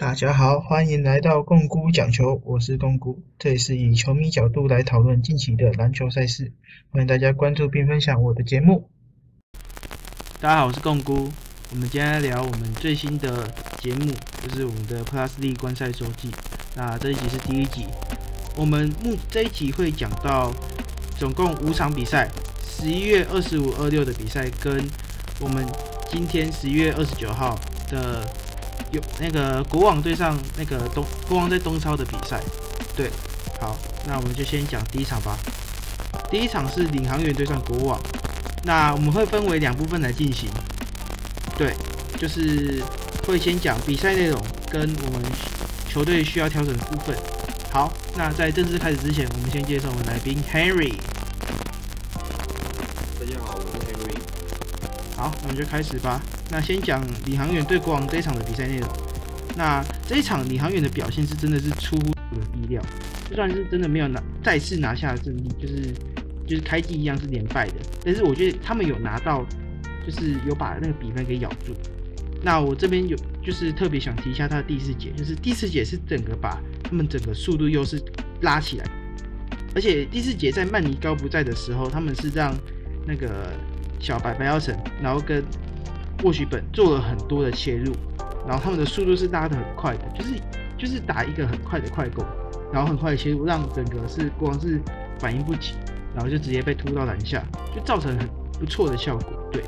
大家好，欢迎来到共估讲球，我是共估，这里是以球迷角度来讨论近期的篮球赛事，欢迎大家关注并分享我的节目。大家好，我是共估，我们今天来聊我们最新的节目，就是我们的 Plus D 观赛周记。那这一集是第一集，我们目这一集会讲到总共五场比赛，十一月二十五、二六的比赛跟我们今天十一月二十九号的有那个国王对上那个东国王在东超的比赛。对，好，那我们就先讲第一场吧。第一场是领航员对上国王，那我们会分为两部分来进行。对，就是会先讲比赛内容跟我们球队需要调整的部分。好，那在正式开始之前，我们先介绍我们来宾 Henry。大家好，我是 Henry。好，那我们就开始吧。那先讲李航远对国王这一场的比赛内容。那这一场李航远的表现是真的是出乎我的意料，就算是真的没有拿再次拿下胜利，就是就是开季一样是连败的，但是我觉得他们有拿到，就是有把那个比分给咬住。那我这边有就是特别想提一下他的第四节，就是第四节是整个把他们整个速度优势拉起来，而且第四节在曼尼高不在的时候，他们是让那个小白白耀成，然后跟沃许本做了很多的切入，然后他们的速度是拉的很快的，就是就是打一个很快的快攻，然后很快的切入，让整个是光是反应不及，然后就直接被突到篮下，就造成很不错的效果。对，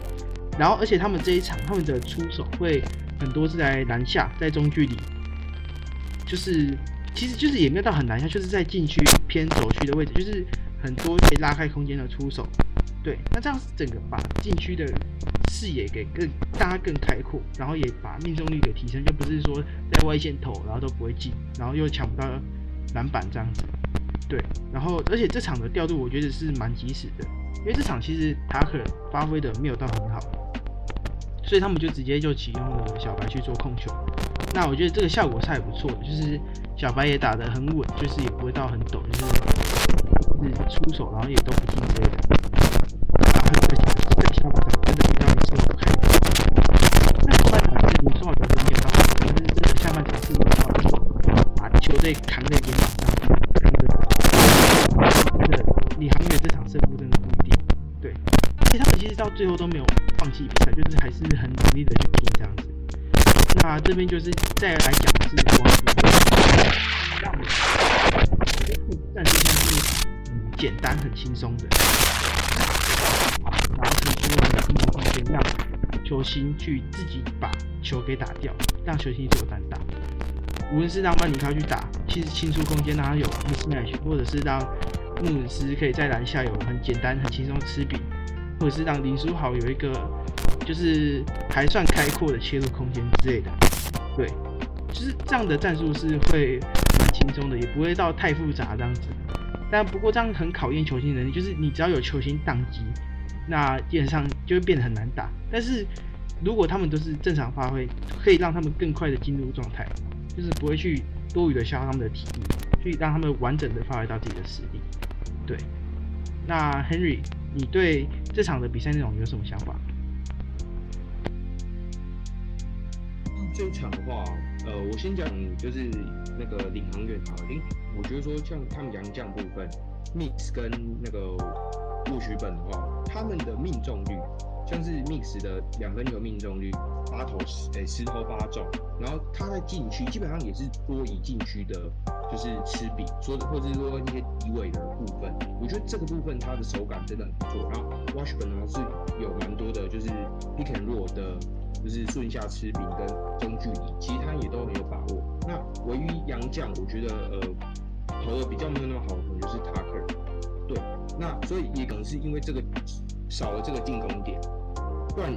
然后而且他们这一场他们的出手会很多是在篮下，在中距离，就是其实就是也没有到很篮下，就是在禁区偏左区的位置，就是很多可以拉开空间的出手。对，那这样整个把禁区的视野给更大家更开阔，然后也把命中率给提升，就不是说在外线投然后都不会进，然后又抢不到篮板这样子。对，然后而且这场的调度我觉得是蛮及时的，因为这场其实塔克发挥的没有到很好，所以他们就直接就启用了小白去做控球。那我觉得这个效果是还不错的，就是小白也打得很稳，就是也不会到很抖，就是是出手然后也都不进之类的。把球队扛在肩膀上，扛着那个领航员这场胜负真的不一定。对，而且他们其实到最后都没有放弃比赛，就是还是很努力的去拼这样子。那这边就是再来讲的是光让我们战术上是嗯简单很轻松的。然后提出了进攻空间，让球星去自己把球给打掉，让球星做单打。无论是让曼尼卡去打，其实清出空间让他有 mismatch，或者是让穆斯可以在篮下有很简单、很轻松的吃饼，或者是让林书豪有一个就是还算开阔的切入空间之类的。对，就是这样的战术是会蛮轻松的，也不会到太复杂这样子。但不过这样很考验球星能力，就是你只要有球星宕机。那基本上就会变得很难打，但是如果他们都是正常发挥，可以让他们更快的进入状态，就是不会去多余的消耗他们的体力，去让他们完整的发挥到自己的实力。对，那 Henry，你对这场的比赛内容有什么想法？这场的话，呃，我先讲就是那个领航员好，因我觉得说像他们洋将部分，Mix 跟那个。不许本的话，他们的命中率像是 Mix 的两分球命中率八投十，诶十投八中，然后他在禁区基本上也是多以禁区的，就是吃饼，说或者是说一些低位的部分，我觉得这个部分他的手感真的很不错。然后 Wash 本呢是有蛮多的，就是 Pick and 弱的，就是顺下吃饼跟中距离，其实他也都很有把握。那唯一洋将，我觉得呃投的比较没有那么好的，可能就是 Tucker。对，那所以也可能是因为这个少了这个进攻点，不然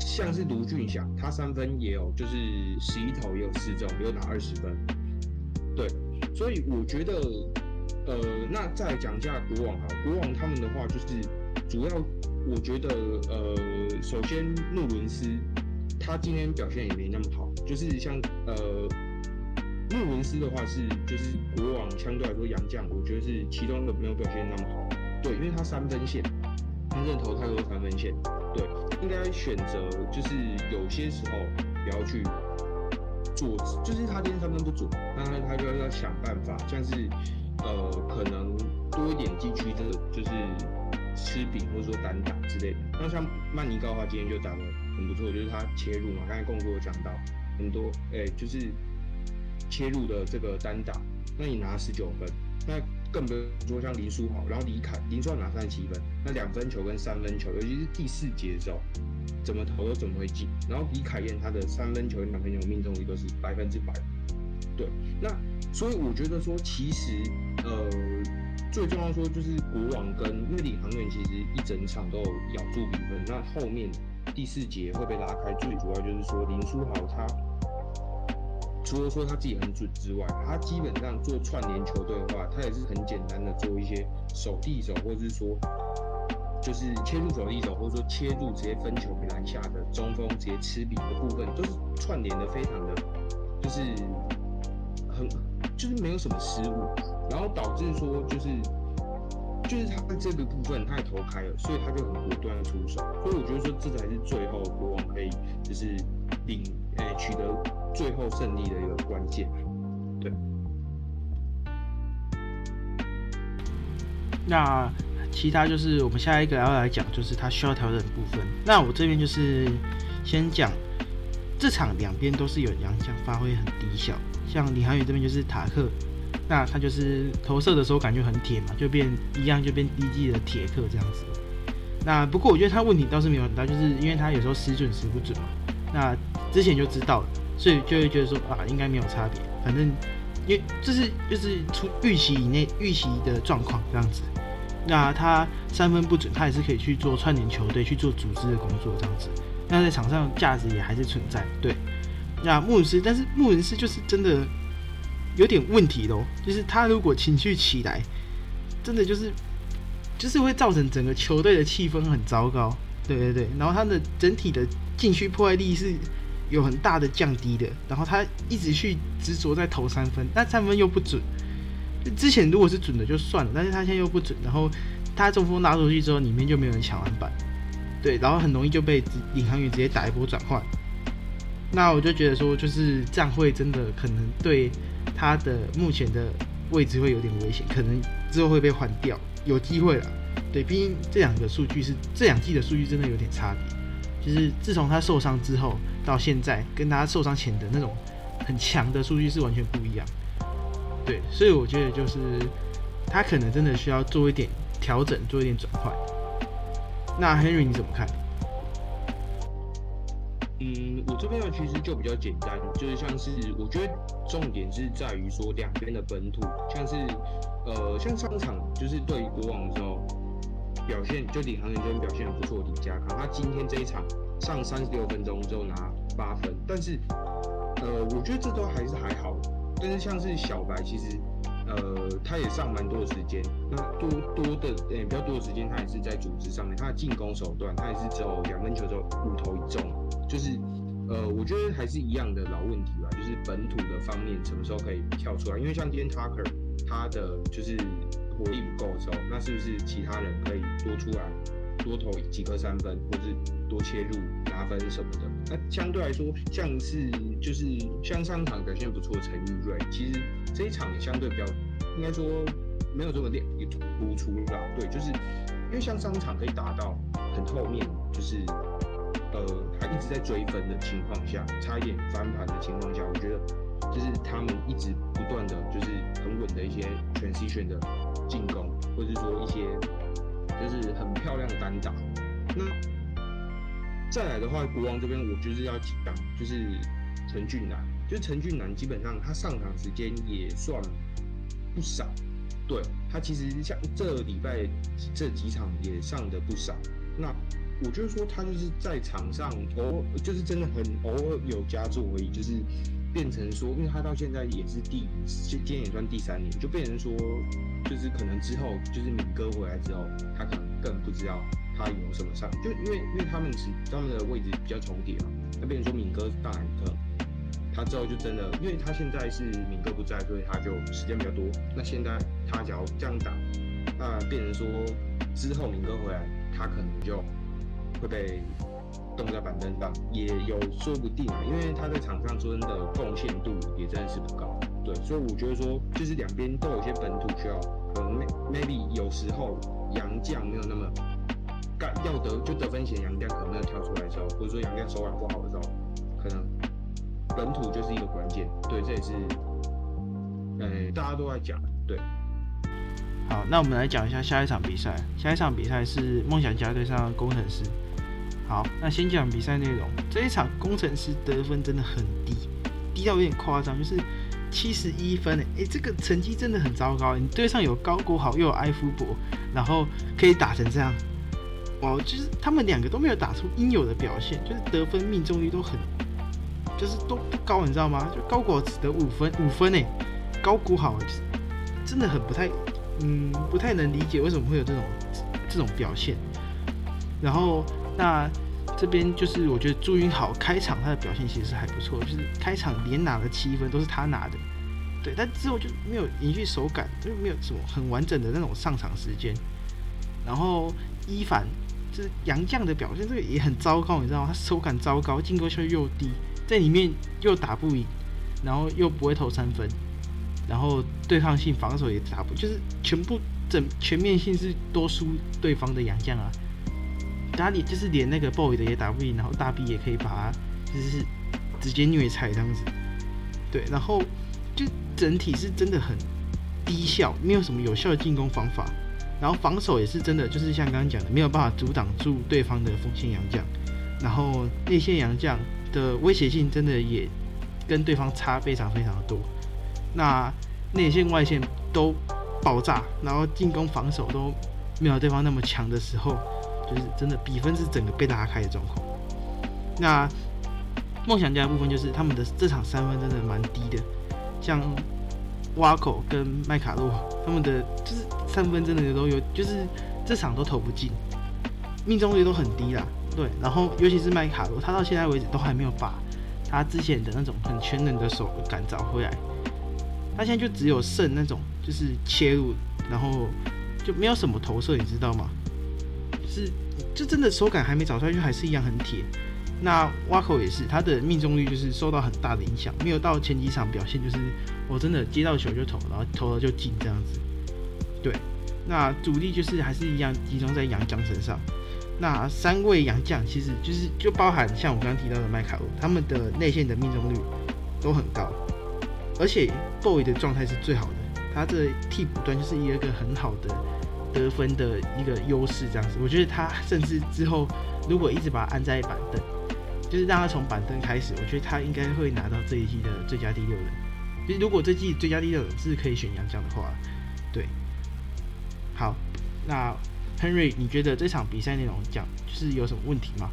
像是卢俊祥，他三分也有，就是十一投也有四中，也有拿二十分。对，所以我觉得，呃，那再讲一下国王哈，国王他们的话就是主要，我觉得，呃，首先穆伦斯他今天表现也没那么好，就是像呃穆伦斯的话是就是国王相对来说洋将，我觉得是其中的没有表现那么好。对，因为他三分线，真正投太多三分线，对，应该选择就是有些时候不要去做，就是他今天三分不准，那他他就要想办法，像是呃可能多一点禁区这个就是吃饼或者说单打之类的。那像曼尼高的话，今天就打得很不错，就是他切入嘛，刚才共哥有讲到很多，哎、就是切入的这个单打，那你拿十九分，那更不用说像林书豪，然后李凯林书豪拿三十七分，那两分球跟三分球，尤其是第四节的时候，怎么投都怎么会进。然后李凯燕他的三分球跟两分球命中率都是百分之百。对，那所以我觉得说，其实呃最重要说就是国王跟因为领航员其实一整场都有咬住比分，那后面第四节会被拉开，最主要就是说林书豪他。除了说他自己很准之外，他基本上做串联球队的话，他也是很简单的做一些手递手，或者是说就是切入手递手，或者说切入直接分球给篮下的中锋直接吃饼的部分，都是串联的非常的，就是很就是没有什么失误，然后导致说就是就是他在这个部分他也投开了，所以他就很果断的出手，所以我觉得说这才是最后国王可以就是领诶、取得最后胜利的一个关键。对那其他就是我们下一个要来讲，就是他需要调整的部分。那我这边就是先讲这场两边都是有洋将发挥很低效，像李航宇这边就是塔克，那他就是投射的时候感觉很铁嘛，就变一样就变低级的铁克这样子。那不过我觉得他问题倒是没有很大，就是因为他有时候失准时不准嘛。那之前就知道了，所以就会觉得说啊，应该没有差别，反正因为这是就是出预期以内预期的状况这样子。那他三分不准，他也是可以去做串联球队去做组织的工作这样子。那在场上价值也还是存在。对，那穆伦斯，但是穆伦斯就是真的有点问题咯，就是他如果情绪起来，真的就是就是会造成整个球队的气氛很糟糕。对对对，然后他的整体的禁区破坏力是有很大的降低的，然后他一直去执着在投三分，但三分又不准。之前如果是准的就算了，但是他现在又不准，然后他中锋拉出去之后，里面就没有人抢篮板，对，然后很容易就被领航员直接打一波转换。那我就觉得说，就是这样会真的可能对他的目前的位置会有点危险，可能之后会被换掉，有机会了。对，毕竟这两个数据是这两季的数据真的有点差别，就是自从他受伤之后到现在，跟他受伤前的那种很强的数据是完全不一样。对，所以我觉得就是他可能真的需要做一点调整，做一点转换。那 Henry 你怎么看？嗯，我这边的其实就比较简单，就是像是我觉得重点是在于说两边的本土，像是呃像上场就是对国王的时候表现，就领航员这边表现很不错李佳康，他今天这一场上三十六分钟之后拿八分，但是呃我觉得这都还是还好，但是像是小白其实。呃，他也上蛮多的时间，那多多的呃、比较多的时间，他也是在组织上面。他的进攻手段，他也是只有两分球之后五投一中，就是呃，我觉得还是一样的老问题吧，就是本土的方面什么时候可以跳出来？因为像今天 Tucker 他的就是火力不够的时候，那是不是其他人可以多出来？多投几颗三分，或是多切入拿分什么的。那相对来说，像是就是像上场表现不错的陈玉瑞，其实这一场也相对比较，应该说没有这么亮突出啦。对，就是因为像上场可以打到很后面，就是呃他一直在追分的情况下，差一点翻盘的情况下，我觉得就是他们一直不断的就是很稳的一些全 C 选的进攻，或者是说一些。就是很漂亮的单打。那再来的话，国王这边我就是要讲，就是陈俊南，就是陈俊南基本上他上场时间也算不少，对他其实像这礼拜这几场也上的不少。那我就是说他就是在场上偶就是真的很偶尔有佳作而已，就是变成说，因为他到现在也是第今天也算第三年，就变成说。就是可能之后，就是敏哥回来之后，他可能更不知道他有什么上，就因为因为他们是他们的位置比较重叠嘛，那变成说敏哥当然可能他之后就真的，因为他现在是敏哥不在，所以他就时间比较多。那现在他只要这样打，那变成说之后敏哥回来，他可能就会被动在板凳上，也有说不定啊，因为他在场上真的贡献度也真的是不高。对，所以我觉得说，就是两边都有些本土需要，可能 maybe 有时候杨将没有那么干要得就得分前杨将可能没有跳出来的时候，或者说杨将手感不好的时候，可能本土就是一个关键。对，这也是，呃，大家都在讲。对。好，那我们来讲一下下一场比赛。下一场比赛是梦想家对上工程师。好，那先讲比赛内容。这一场工程师得分真的很低，低到有点夸张，就是七十一分诶，这个成绩真的很糟糕。你队上有高国豪又有埃夫伯，然后可以打成这样，哇，就是他们两个都没有打出应有的表现，就是得分命中率都很，就是都不高，你知道吗？就高国只得五分，五分诶，高国豪就是真的很不太。嗯，不太能理解为什么会有这种这种表现。然后，那这边就是我觉得朱云好开场他的表现其实还不错，就是开场连拿了七分都是他拿的，对。但之后就没有延续手感，就没有什么很完整的那种上场时间。然后一凡就是杨绛的表现，这个也很糟糕，你知道吗？他手感糟糕，进攻效率又低，在里面又打不赢，然后又不会投三分。然后对抗性防守也打不，就是全部整全面性是多输对方的杨将啊，打你就是连那个 boy 的也打不赢，然后大 B 也可以把他就是直接虐菜这样子，对，然后就整体是真的很低效，没有什么有效的进攻方法，然后防守也是真的就是像刚刚讲的，没有办法阻挡住对方的锋线洋将，然后内线洋将的威胁性真的也跟对方差非常非常的多。那内线外线都爆炸，然后进攻防守都没有对方那么强的时候，就是真的比分是整个被拉开的状况。那梦想家的部分就是他们的这场三分真的蛮低的，像挖口跟麦卡洛他们的就是三分真的都有，就是这场都投不进，命中率都很低啦。对，然后尤其是麦卡洛，他到现在为止都还没有把他之前的那种很全能的手感找回来。他现在就只有剩那种，就是切入，然后就没有什么投射，你知道吗？是，就真的手感还没找出来，就还是一样很铁。那挖口也是，他的命中率就是受到很大的影响，没有到前几场表现，就是我真的接到球就投，然后投了就进这样子。对，那主力就是还是一样集中在杨将身上。那三位杨将其实就是就包含像我刚刚提到的麦卡洛，他们的内线的命中率都很高。而且 boy 的状态是最好的，他这替补端就是一个很好的得分的一个优势，这样子。我觉得他甚至之后如果一直把他安在板凳，就是让他从板凳开始，我觉得他应该会拿到这一季的最佳第六人。就是如果这季最佳第六人是可以选杨将的话，对。好，那 Henry，你觉得这场比赛内容讲就是有什么问题吗？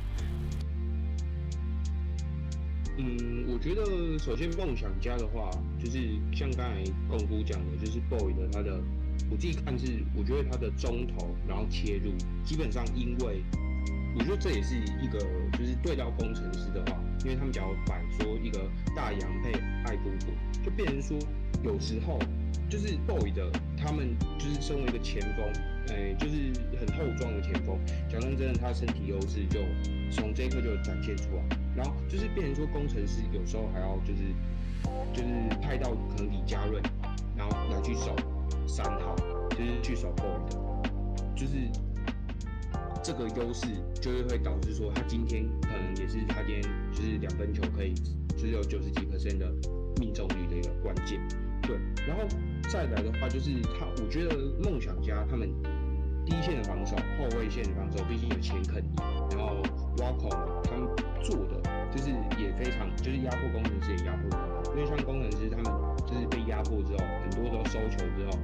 嗯，我觉得首先梦想家的话，就是像刚才共姑讲的，就是 boy 的他的，我自己看是，我觉得他的中投然后切入，基本上因为我觉得这也是一个，就是对到工程师的话，因为他们假如摆说一个大洋配爱姑姑，就变成说有时候就是 boy 的他们就是身为一个前锋，哎，就是很厚壮的前锋，讲真真的，他身体优势就从这一刻就展现出来。然后就是变成说，工程师有时候还要就是就是派到可能李佳润，然后来去守三号，就是去守 boy 的，就是这个优势就是会导致说，他今天可能也是他今天就是两分球可以只有九十几 percent 的命中率的一个关键。对，然后再来的话就是他，我觉得梦想家他们第一线的防守、后卫线的防守，毕竟有钱肯，然后挖孔他们做的。就是也非常，就是压迫工程师也压迫因为像工程师他们就是被压迫之后，很多都收球之后，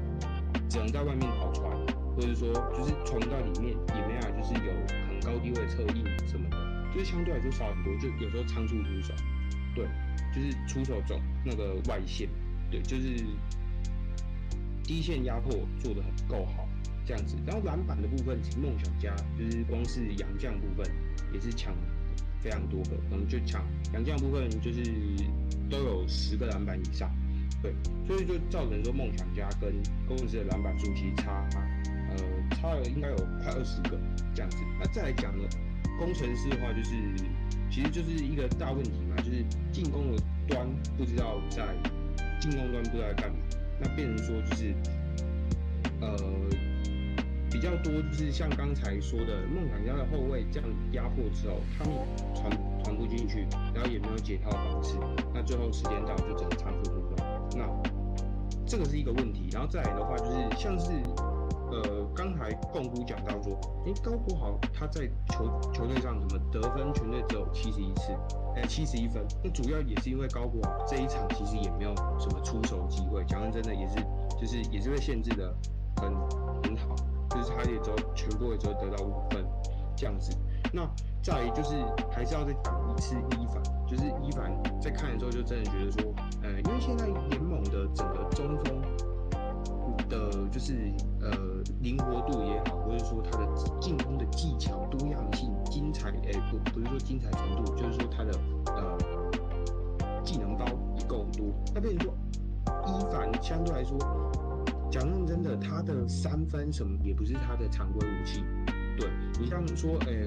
只能在外面跑传，或者说就是传到里面也没有，就是有很高低位策应什么的，就是相对来说少很多，就有时候仓促出手，对，就是出手走那个外线，对，就是低线压迫做的很够好这样子，然后篮板的部分，梦想家就是光是杨将部分也是抢。非常多个，可能就抢杨将部分，就是都有十个篮板以上，对，所以就造成说梦想家跟工程师的篮板数其实差，呃，差了应该有快二十个这样子。那再来讲呢，工程师的话，就是其实就是一个大问题嘛，就是进攻的端不知道在进攻端不知道在干嘛，那变成说就是呃比较多就是像刚才说的梦想家的后卫这样压迫之后，他们传传不进去，然后也没有解套方式，那最后时间到就只能仓促，这个是一个问题，然后再来的话就是像是。呃，刚才共估讲到说，哎，高国豪他在球球队上怎么得分全队只有七十一次，哎，七十一分。那主要也是因为高国豪这一场其实也没有什么出手机会，讲真的也是，就是也是被限制的很很好，就是他也只有全部也只有得到五分这样子。那再就是还是要再讲一次一反，就是伊凡在看的时候就真的觉得说，呃，因为现在联盟的整个中锋。的就是呃灵活度也好，或者说他的进攻的技巧多样性、精彩，哎不不是说精彩程度，就是说他的呃技能包也够多。那比如说伊凡相对来说，讲认真的，他的三分什么也不是他的常规武器。对你像说，哎，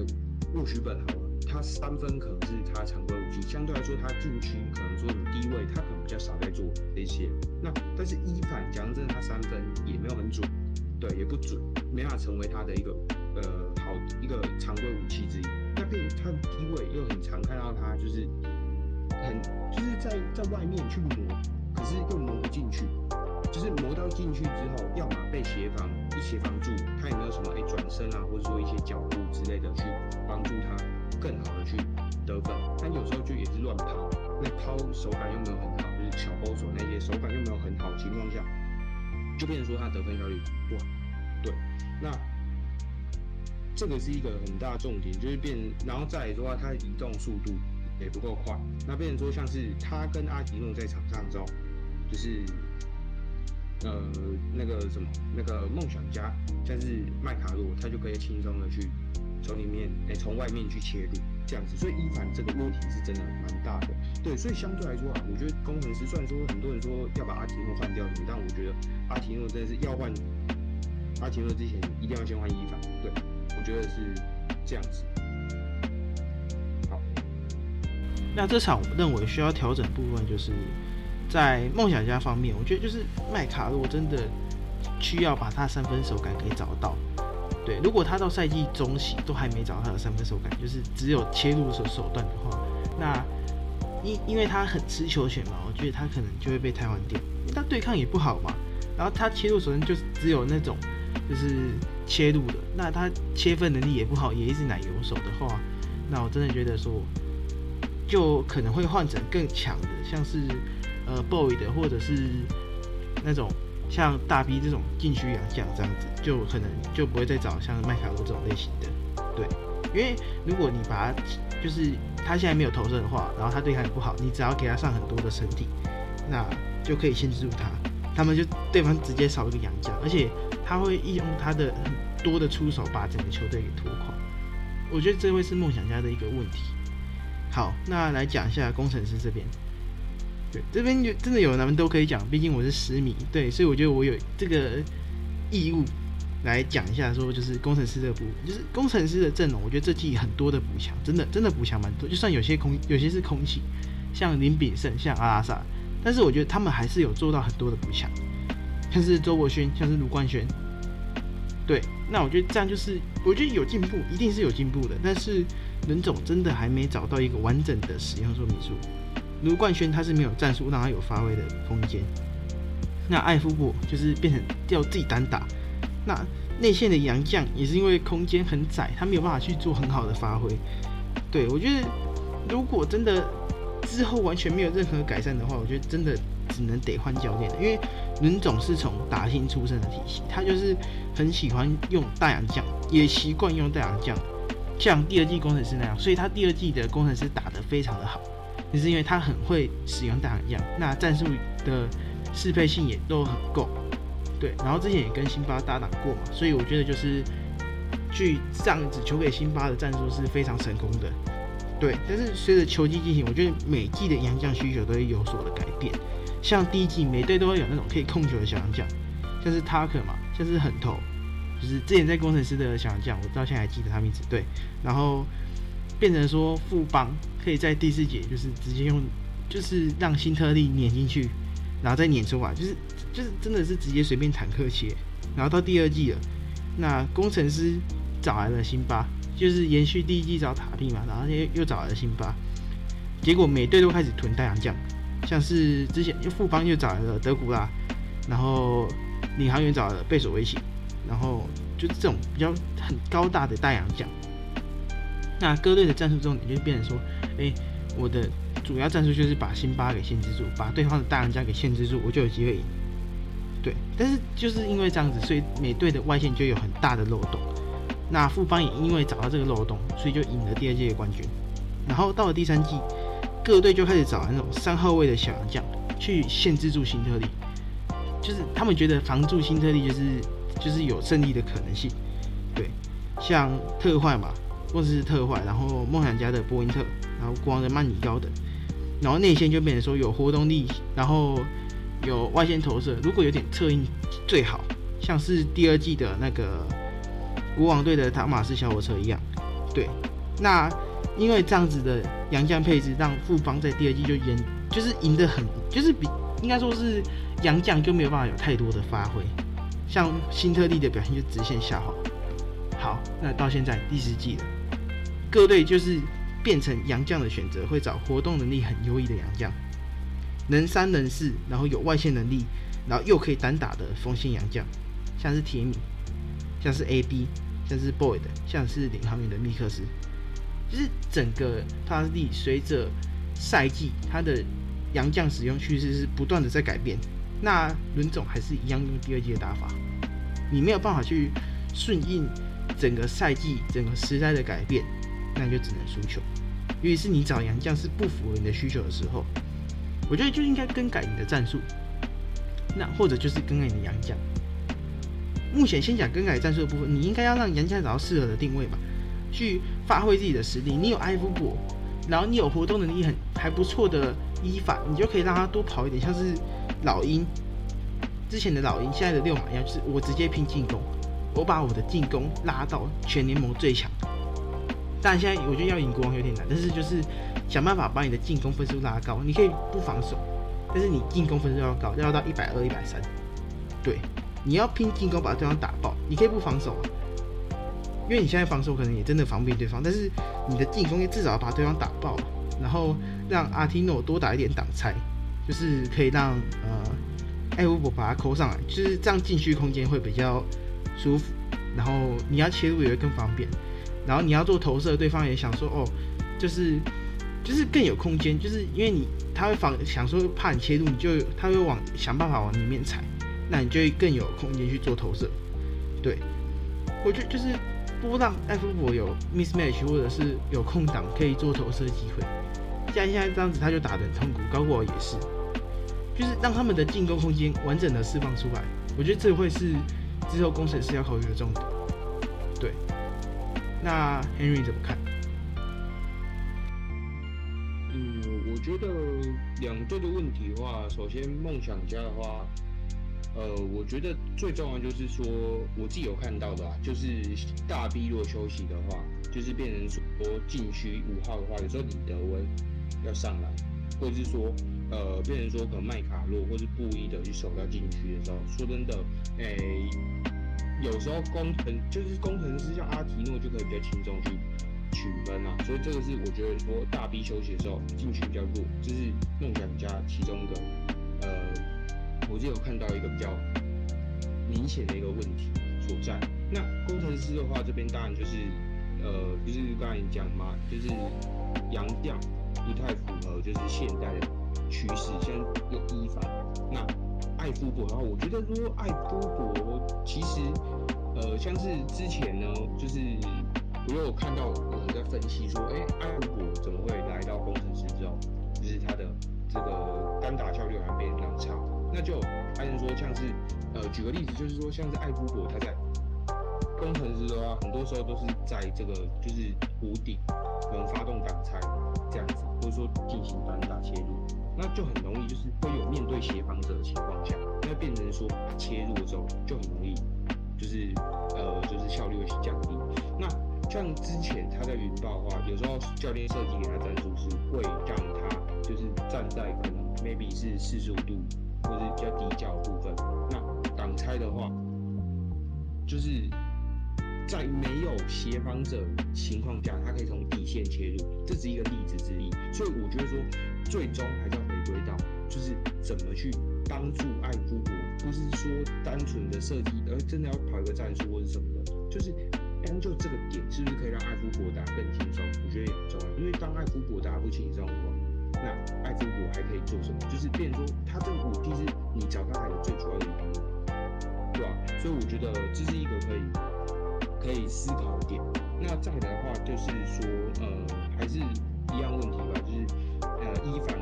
沃许本好了。他三分可能是他常规武器，相对来说他禁区可能说你低位，他可能比较少在做这些。那但是伊凡讲真的，他三分也没有很准，对，也不准，没法成为他的一个呃好一个常规武器之一。那变他低位又很常看到他就是很就是在在外面去磨，可是又磨不进去，就是磨到进去之后，要么被协防一协防住，他有没有什么哎转身啊，或者说一些脚步之类的去帮助他。更好的去得分，但有时候就也是乱抛，那抛手感又没有很好，就是小波手那些手感又没有很好的情况下，就变成说他得分效率不好。对，那这个是一个很大重点，就是变，然后再来说他移动速度也不够快，那变成说像是他跟阿迪诺在场上之后，就是呃那个什么那个梦想家，像是麦卡洛，他就可以轻松的去。从里面，哎，从外面去切入，这样子，所以伊凡这个问题是真的蛮大的。对，所以相对来说啊，我觉得工程师虽然说很多人说要把阿提诺换掉，但我觉得阿提诺真的是要换阿提诺之前，一定要先换伊凡。对，我觉得是这样子。好，那这场我认为需要调整部分，就是在梦想家方面，我觉得就是麦卡洛真的需要把他三分手感给找到。对，如果他到赛季中期都还没找到他的三分手感，就是只有切入手手段的话，那因因为他很吃球权嘛，我觉得他可能就会被台湾掉，因为他对抗也不好嘛，然后他切入手段就只有那种就是切入的，那他切分能力也不好，也一直奶油手的话，那我真的觉得说，就可能会换成更强的，像是呃 boy 的或者是那种。像大 B 这种禁区洋将这样子，就可能就不会再找像麦卡罗这种类型的，对，因为如果你把他就是他现在没有投射的话，然后他对他也不好，你只要给他上很多的身体，那就可以限制住他，他们就对方直接少一个洋将，而且他会利用他的很多的出手把整个球队给拖垮，我觉得这会是梦想家的一个问题。好，那来讲一下工程师这边。对，这边就真的有，咱们都可以讲。毕竟我是十米，对，所以我觉得我有这个义务来讲一下，说就是工程师这部分，就是工程师的阵容，我觉得这季很多的补强，真的真的补强蛮多。就算有些空，有些是空气，像林炳胜，像阿拉萨，但是我觉得他们还是有做到很多的补强，像是周伯勋，像是卢冠轩。对，那我觉得这样就是，我觉得有进步，一定是有进步的。但是人总真的还没找到一个完整的使用说明书。卢冠轩他是没有战术让他有发挥的空间，那艾夫伯就是变成要自己单打，那内线的杨将也是因为空间很窄，他没有办法去做很好的发挥。对我觉得，如果真的之后完全没有任何改善的话，我觉得真的只能得换教练了，因为轮总是从打新出身的体系，他就是很喜欢用大洋将，也习惯用大洋将，像第二季工程师那样，所以他第二季的工程师打得非常的好。就是因为他很会使用大洋将，那战术的适配性也都很够，对。然后之前也跟辛巴搭档过嘛，所以我觉得就是去这样子球给辛巴的战术是非常成功的，对。但是随着球季进行，我觉得每季的洋将需求都会有所的改变。像第一季每队都会有那种可以控球的小洋将，像是塔克嘛，像是狠头，就是之前在工程师的小洋将，我到现在还记得他名字，对。然后变成说富邦可以在第四节就是直接用，就是让新特利碾进去，然后再碾出来，就是就是真的是直接随便坦克切。然后到第二季了，那工程师找来了辛巴，就是延续第一季找塔利嘛，然后又又找来了辛巴，结果每队都开始囤大洋将，像是之前又富邦又找来了德古拉，然后领航员找来了贝索维奇，然后就是这种比较很高大的大洋将。那各队的战术重点就变成说，哎，我的主要战术就是把辛巴给限制住，把对方的大洋家给限制住，我就有机会赢。对，但是就是因为这样子，所以美队的外线就有很大的漏洞。那富邦也因为找到这个漏洞，所以就赢了第二届的冠军。然后到了第三季，各队就开始找那种三号位的小洋将去限制住辛特利，就是他们觉得防住辛特利就是就是有胜利的可能性。对，像特坏嘛。或者是特坏，然后梦想家的波因特，然后国王的曼尼高等，然后内线就变成说有活动力，然后有外线投射，如果有点策应最好，像是第二季的那个国王队的塔马斯小火车一样。对，那因为这样子的洋将配置，让富邦在第二季就赢，就是赢得很，就是比应该说是洋将就没有办法有太多的发挥，像新特利的表现就直线下滑。好，那到现在第十季了。各队就是变成洋将的选择，会找活动能力很优异的洋将，能三能四，然后有外线能力，然后又可以单打的锋线洋将，像是铁米，像是 AB，像是 Boyd，像是领航员的密克斯，就是整个他力随着赛季他的洋将使用趋势是不断的在改变。那轮总还是一样用第二季的打法，你没有办法去顺应整个赛季、整个时代的改变。那就只能输球，尤其是你找洋将是不符合你的需求的时候，我觉得就应该更改你的战术，那或者就是更改你的洋将。目前先讲更改战术的部分，你应该要让洋将找到适合的定位吧，去发挥自己的实力。你有埃夫伯，然后你有活动能力很还不错的伊法，你就可以让他多跑一点，像是老鹰之前的老鹰，现在的六马一样，就是我直接拼进攻，我把我的进攻拉到全联盟最强。但现在我觉得要赢国王有点难，但是就是想办法把你的进攻分数拉高。你可以不防守，但是你进攻分数要高，要到一百二、一百三。对，你要拼进攻把对方打爆。你可以不防守啊，因为你现在防守可能也真的防不赢对方，但是你的进攻至少要把对方打爆，然后让阿提诺多打一点挡拆，就是可以让呃艾乌伯把他扣上来，就是这样禁区空间会比较舒服，然后你要切入也会更方便。然后你要做投射，对方也想说哦，就是就是更有空间，就是因为你他会防想说怕你切入，你就他会往想办法往里面踩，那你就会更有空间去做投射。对，我觉得就是不让艾弗伯有 mismatch 或者是有空档可以做投射机会。像现在这样子他就打得很痛苦，高国也是，就是让他们的进攻空间完整的释放出来。我觉得这会是之后工程师要考虑的重点。对。那 Henry 怎么看？嗯，我觉得两队的问题的话，首先梦想家的话，呃，我觉得最重要就是说，我自己有看到的啊，就是大 B 若休息的话，就是变成说禁区五号的话，有时候李德威要上来，或者是说，呃，变成说可能麦卡洛或是布衣的去守到禁区的时候，说真的，诶。有时候工程就是工程师，像阿提诺就可以比较轻松去取分啊，所以这个是我觉得说大 B 休息的时候进去比较弱，这是梦想家其中一个呃，我就有看到一个比较明显的一个问题所在。那工程师的话，这边当然就是呃，就是刚才讲嘛，就是洋调不太符合就是现代的趋势，像有一凡那。艾夫伯，然后我觉得说艾夫伯其实，呃，像是之前呢，就是我有看到有人在分析说，哎，艾夫伯怎么会来到工程师之后，就是他的这个单打效率好像变得非常差。那就还是说像是，呃，举个例子，就是说像是艾夫伯他在工程师的话，很多时候都是在这个就是弧顶，可能发动挡拆这样子，或者说进行单打切入。那就很容易，就是会有面对协防者的情况下，那变成说切入的时候就很容易，就是呃，就是效率会降低。那像之前他在云豹的话，有时候教练设计给他战术是会让他就是站在可能 maybe 是四十五度或者比较低角部分。那挡拆的话，就是在没有协防者情况下，他可以从底线切入，这是一个例子之一。所以我觉得说，最终还是要回归到就是怎么去帮助爱夫伯，不是说单纯的设计，而真的要跑一个战术或者什么的，就是单就这个点是不是可以让爱夫博打更轻松？我觉得也很重要，因为当爱夫博打不轻松的话，那爱夫博还可以做什么？就是变说他这个武器是你找到他的最主要的原因，对吧？所以我觉得这是一个可以可以思考的点。那再来的话就是说，呃，还是一样问题吧，就是呃，一凡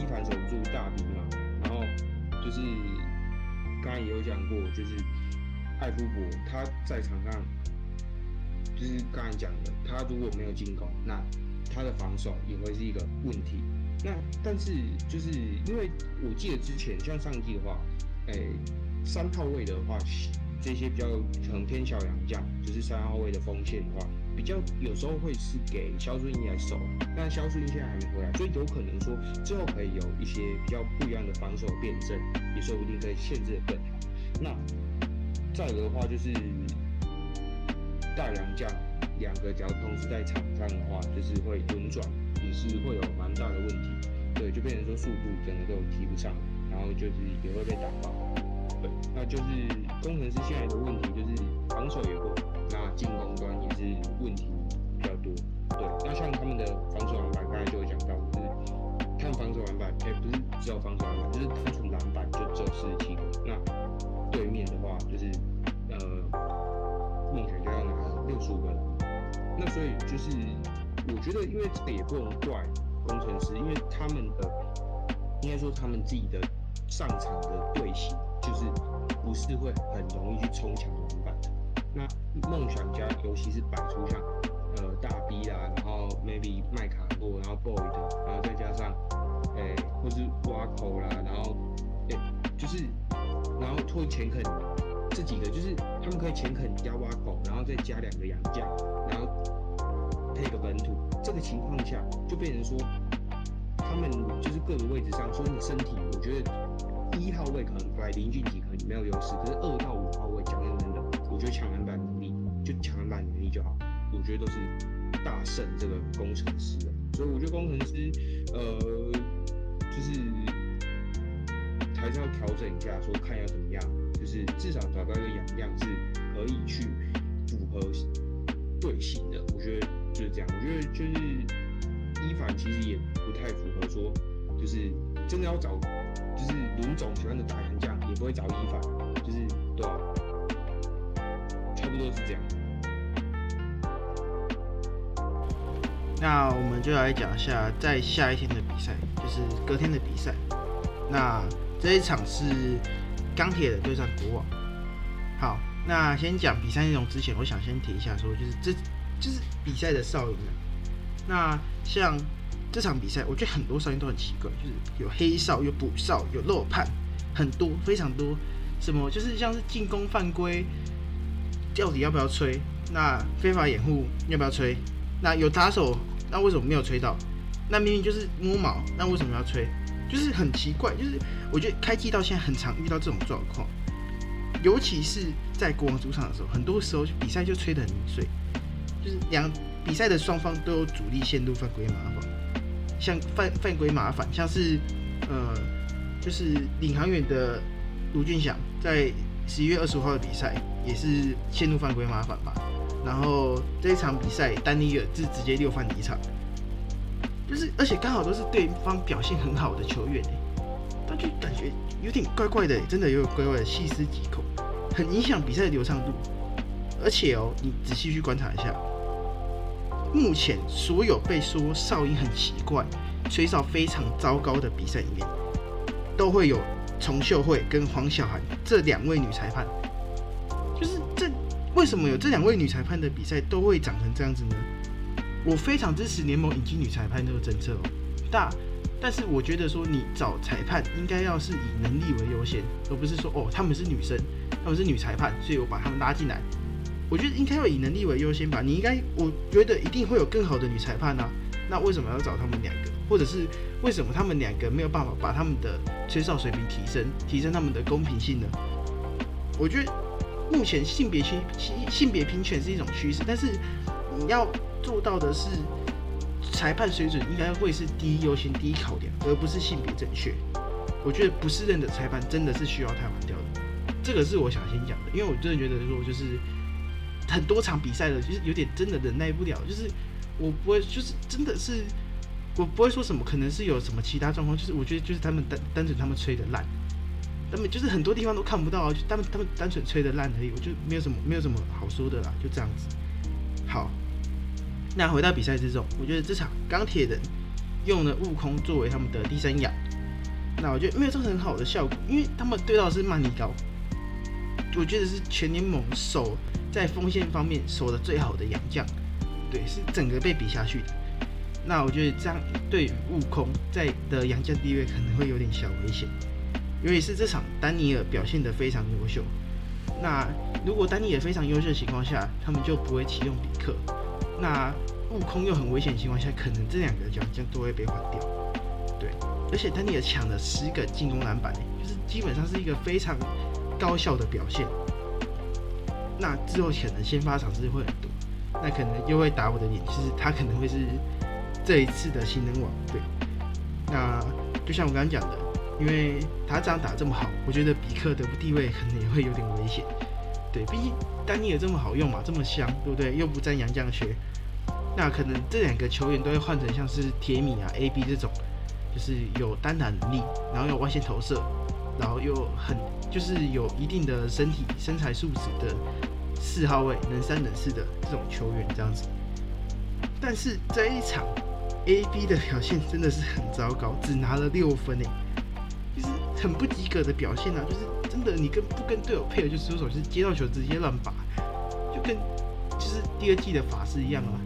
跟伊凡守住大比嘛，然后就是刚才也有讲过，就是艾夫伯他在场上，就是刚才讲的，他如果没有进攻，那他的防守也会是一个问题。那但是就是因为我记得之前像上季的话，诶、三号位的话，这些比较可能偏小洋将，就是三号位的锋线的话，比较有时候会是给肖顺英来守，但肖顺英现在还没回来，所以有可能说之后可以有一些比较不一样的防守辩证，也说不定可以限制的更好。那再有的话就是大洋将两个，只要同时在场上的话，就是会轮转，也是会有蛮大的问题。对，就变成说速度整个都提不上，然后就是也会被打爆。对，那就是工程师现在的问题就是防守也不好，那进攻端也是问题比较多。对，那像他们的防守篮板，刚才就有讲到，就是看防守篮板，哎、不是只有防守篮板，就是单纯篮板就只有四十七个。那对面的话就是呃，梦想就要拿六十五个。那所以就是我觉得，因为这个也不能怪工程师，因为他们的应该说他们自己的上场的队形就是不是会很容易去冲抢篮板。那梦想家尤其是摆出像呃大 B 啦，然后 maybe 麦卡洛，然后 Boy 的，然后再加上诶、或是挖口啦，然后诶、就是然后拖前肯这几个，就是他们可以前肯加挖口，然后再加两个洋将，然后配个本土。这个情况下就变成说，他们就是各个位置上，说你身体，我觉得一号位可能摆林俊杰可能没有优势，可是二到五号位讲真，觉得抢篮板能力就抢篮板能力就好，我觉得都是大胜这个工程师的。所以我觉得工程师，呃，就是还是要调整一下，说看要怎么样，就是至少找到一个洋将是可以去符合队形的。我觉得就是这样。我觉得就是伊凡其实也不太符合说，就是真的要找，就是卢总喜欢的打洋将，也不会找伊凡，就是对吧、不多是这样。那我们就来讲一下在下一天的比赛，就是隔天的比赛。那这一场是钢铁的对战国王。好，那先讲比赛内容之前，我想先提一下说，就是这就是比赛的哨音。那像这场比赛，我觉得很多哨音都很奇怪，就是有黑哨、有补哨、有漏判，很多非常多。什么就是像是进攻犯规，到底要不要吹？那非法掩护要不要吹？那有打手，那为什么没有吹到？那明明就是摸毛，那为什么要吹？就是很奇怪，就是我觉得开季到现在很常遇到这种状况，尤其是在国王主场的时候，很多时候比赛就吹得很零碎，就是两比赛的双方都有主力线路犯规麻烦，像犯犯规麻烦，像是呃，就是领航员的卢俊祥在十一月二十五号的比赛也是陷入犯规麻烦吧。然后这一场比赛，丹尼尔是直接六犯离场，就是而且刚好都是对方表现很好的球员哎，但就感觉有点怪怪的，真的有点怪怪的，细思极恐，很影响比赛的流畅度。而且哦，你仔细去观察一下，目前所有被说哨音很奇怪、吹哨非常糟糕的比赛里面，都会有崇秀慧跟黄晓涵这两位女裁判，就是这。为什么有这两位女裁判的比赛都会长成这样子呢？我非常支持联盟引进女裁判这个政策哦，但，但是我觉得说你找裁判应该要是以能力为优先，而不是说哦他们是女生，他们是女裁判，所以我把他们拉进来。我觉得应该要以能力为优先吧。你应该，我觉得一定会有更好的女裁判啊。那为什么要找他们两个？或者是为什么他们两个没有办法把他们的吹哨水平提升，提升他们的公平性呢？我觉得目前性别性性别平权是一种趋势，但是你要做到的是裁判水准应该会是第一优先、第一考量，而不是性别正确。我觉得不是任的裁判真的是需要汰换掉的，这个是我想先讲的，因为我真的觉得说就是很多场比赛的，就是有点真的忍耐不了，就是我不会，就是真的是。我不会说什么，可能是有什么其他状况，就是我觉得就是他们单单纯他们吹的烂，他们就是很多地方都看不到啊，就他们他们单纯吹的烂而已，我就没有什么没有什么好说的啦，就这样子。好，那回到比赛之中，我觉得这场钢铁人用了悟空作为他们的第三仰，那我觉得没有造成很好的效果，因为他们对到是曼尼高，我觉得是全联盟守在锋线方面守的最好的洋将，对，是整个被比下去的。那我觉得这样对悟空在的洋将地位可能会有点小危险，尤其是这场丹尼尔表现得非常优秀。那如果丹尼尔非常优秀的情况下，他们就不会启用比克。那悟空又很危险的情况下，可能这两个奖将都会被换掉。对，而且丹尼尔抢了十个进攻篮板，就是基本上是一个非常高效的表现。那之后可能先发场次会很多，那可能又会打我的脸，就是他可能会是。这一次的新人王，对，那就像我刚刚讲的，因为他这样打这么好，我觉得比克的地位可能也会有点危险，对，毕竟丹尼尔这么好用嘛，这么香，对不对？又不沾洋将血，那可能这两个球员都会换成像是铁米啊、AB 这种，就是有单打能力，然后有外线投射，然后又很就是有一定的身体身材素质的四号位，能三能四的这种球员这样子，但是这一场。A B 的表现真的是很糟糕，只拿了六分诶，很不及格的表现啊！就是真的，你跟不跟队友配合就出手，就是接到球直接乱拔，就跟就是第二季的法师一样啊，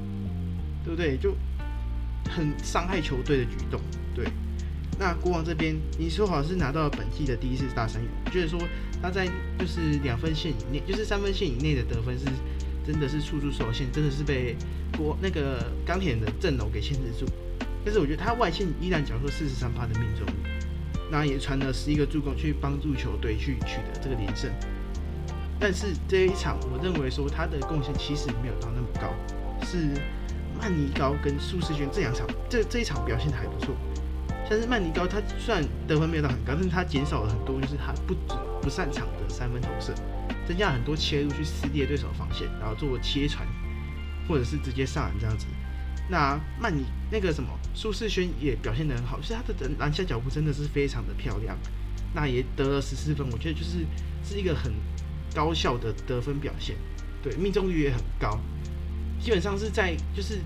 对不对？就很伤害球队的举动。对，那国王这边，你说好是拿到了本季的第一次大三元，就是说他在就是两分线以内，就是三分线以内的得分是。真的是处处受限，真的是被国那个钢铁人的阵容给限制住。但是我觉得他外线依然缴出四十三趴的命中，那也传了十一个助攻去帮助球队去取得这个连胜。但是这一场，我认为说他的贡献其实没有到那么高，是曼尼高跟苏世轩这两场，这这一场表现的还不错。像是曼尼高，他虽然得分没有到很高，但是他减少了很多，就是他不不擅长的三分投射。增加很多切入去撕裂对手防线，然后做切传，或者是直接上篮这样子。那曼尼那个什么苏世轩也表现得很好，就是他的篮下脚步真的是非常的漂亮。那也得了十四分，我觉得就是是一个很高效的得分表现。对，命中率也很高，基本上是在就是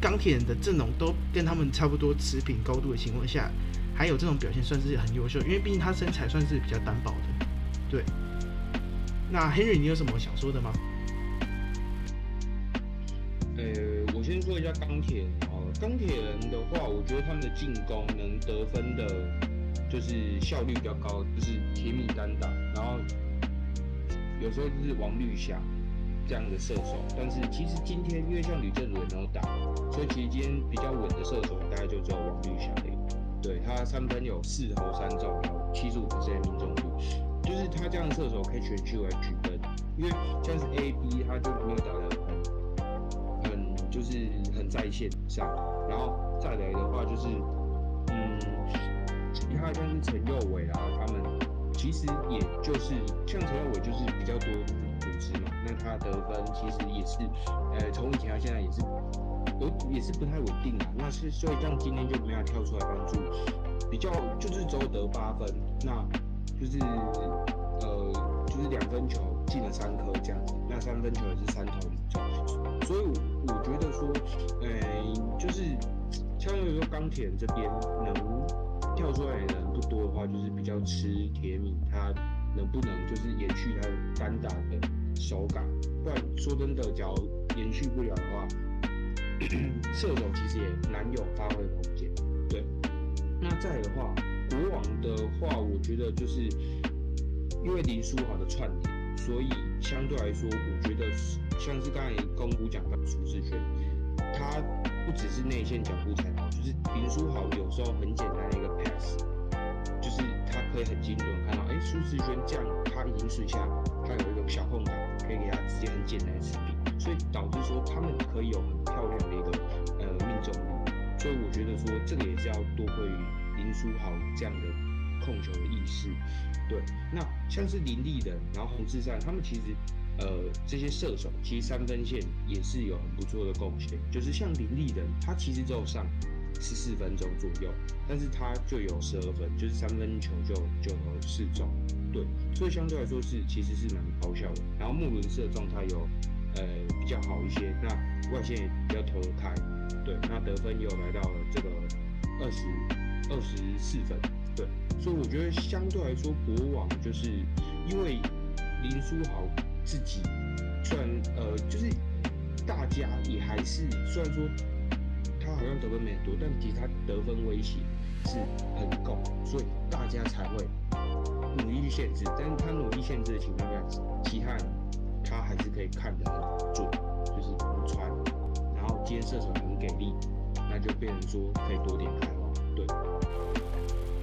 钢铁人的阵容都跟他们差不多持平高度的情况下，还有这种表现算是很优秀，因为毕竟他身材算是比较单薄的。对。那 Henry，你有什么想说的吗？呃，先说一下钢铁哦。钢铁人的话，我觉得他们的进攻能得分的，就是效率比较高，就是铁米单打，然后有时候就是王绿霞这样的射手。但是其实今天因为像吕正儒也没有打，所以其实今天比较稳的射手大概就只有王绿霞了。对他三分有四投三中，有七十五的命中率。就是他这样的射手可以全区来举分，因为像是 A B 他就没有打得很就是很在线上，然后再来的话就是，嗯，其他像是陈佑伟啊，他们其实也就是像陈佑伟就是比较多组织嘛，那他得分其实也是，呃，从以前到现在也是有也是不太稳定的，那是所以像今天就没有跳出来帮助，比较就是只有得八分，那。就是呃，就是两分球进了三颗这样子，那三分球也是三投中，所以我觉得说，呃，就是相当于说钢铁人这边能跳出来的人不多的话，就是比较吃铁米，他能不能就是延续他单打的手感？不然说真的，只要延续不了的话，射手其实也难有发挥空间。对，那再的话。国王的话，我觉得就是因为林书豪的串联，所以相对来说，我觉得像是刚才公股讲到舒适圈，他不只是内线脚步才好，就是林书豪有时候很简单的一个 pass，就是他可以很精准看到，哎，舒适圈这样他已经水下，他有一个小空档，可以给他直接很简单的持笔，所以导致说他们可以有很漂亮的一个呃命中率，所以我觉得说这个也是要多亏于林书豪这样的控球的意识。对，那像是林立人，然后洪志善，他们其实，呃，这些射手其实三分线也是有很不错的贡献。就是像林立人，他其实只有上十四分钟左右，但是他就有十二分，就是三分球就就有四中。对，所以相对来说是其实是蛮高效的。然后穆伦斯的状态有呃比较好一些，那外线也比较投得开。对，那得分又来到了这个二十二十四分。对，所以我觉得相对来说，国王就是因为林书豪自己，虽然呃，就是大家也还是虽然说他好像得分没很多，但其实他得分威胁是很够，所以大家才会努力去限制。但是他努力限制的情况下，其他人他还是可以看得很准，就是不穿，然后今天射手很给力，那就变成说可以多点开花，对。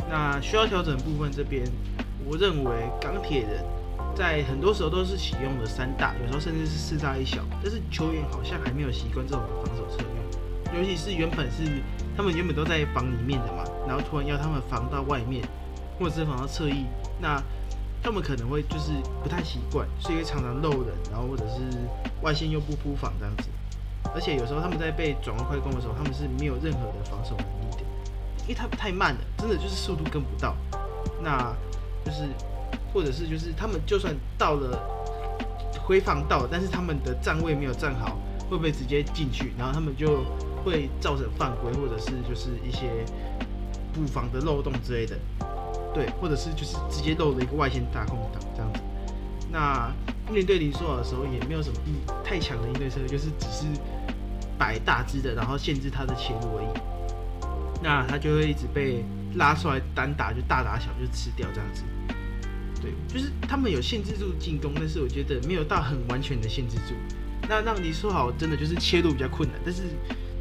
那需要调整部分这边，我认为钢铁人在很多时候都是启用了三大，有时候甚至是四大一小，但是球员好像还没有习惯这种防守策略，尤其是原本是他们原本都在防里面的嘛，然后突然要他们防到外面，或者是防到侧翼，那他们可能会就是不太习惯，所以会常常漏人，然后或者是外线又不铺防这样子，而且有时候他们在被转换快攻的时候，他们是没有任何的防守能力。因为他太慢了，真的就是速度跟不到，那就是，或者是就是他们就算到了回防到，但是他们的站位没有站好，会不会直接进去？然后他们就会造成犯规，或者是就是一些补防的漏洞之类的，对，或者是就是直接漏了一个外线大空档这样子。那面对林书豪的时候，也没有什么太强的应对策略，就是只是摆大只的，然后限制他的切入而已。那他就会一直被拉出来单打，就大打小就吃掉这样子。对，就是他们有限制住进攻，但是我觉得没有到很完全的限制住。那让你说好，真的就是切入比较困难。但是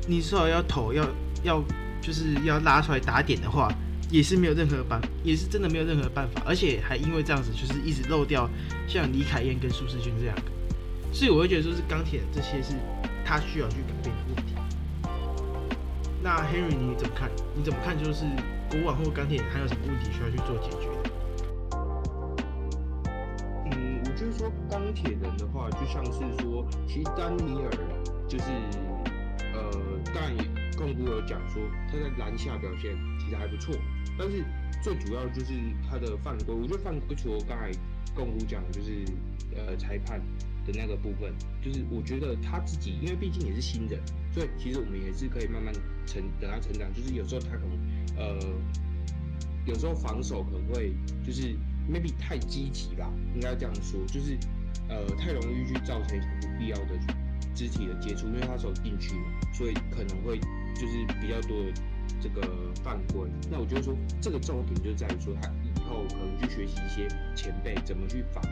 你说好要投，要要就是要拉出来打点的话，也是没有任何办，也是真的没有任何办法。而且还因为这样子，就是一直漏掉像李凯燕跟苏世军这两个，所以我会觉得说是钢铁这些是他需要去改变的问题。那 Henry 你怎么看？你怎么看？就是国网或钢铁还有什么问题需要去做解决？嗯，我就是说钢铁人的话，就像是说，其实丹尼尔就是呃，当然更多有讲说他在篮下表现其实还不错，但是最主要就是他的犯规，我觉得犯规除了刚才更多讲就是呃裁判。的那个部分，就是我觉得他自己，因为毕竟也是新人，所以其实我们也是可以慢慢成等他成长。就是有时候他可能，呃，有时候防守可能会就是 maybe 太积极吧，应该这样说，就是呃太容易去造成不必要的肢体的接触，因为他手进去嘛，所以可能会就是比较多的这个犯规。那我觉得说这个重点就在于说他以后可能去学习一些前辈怎么去防，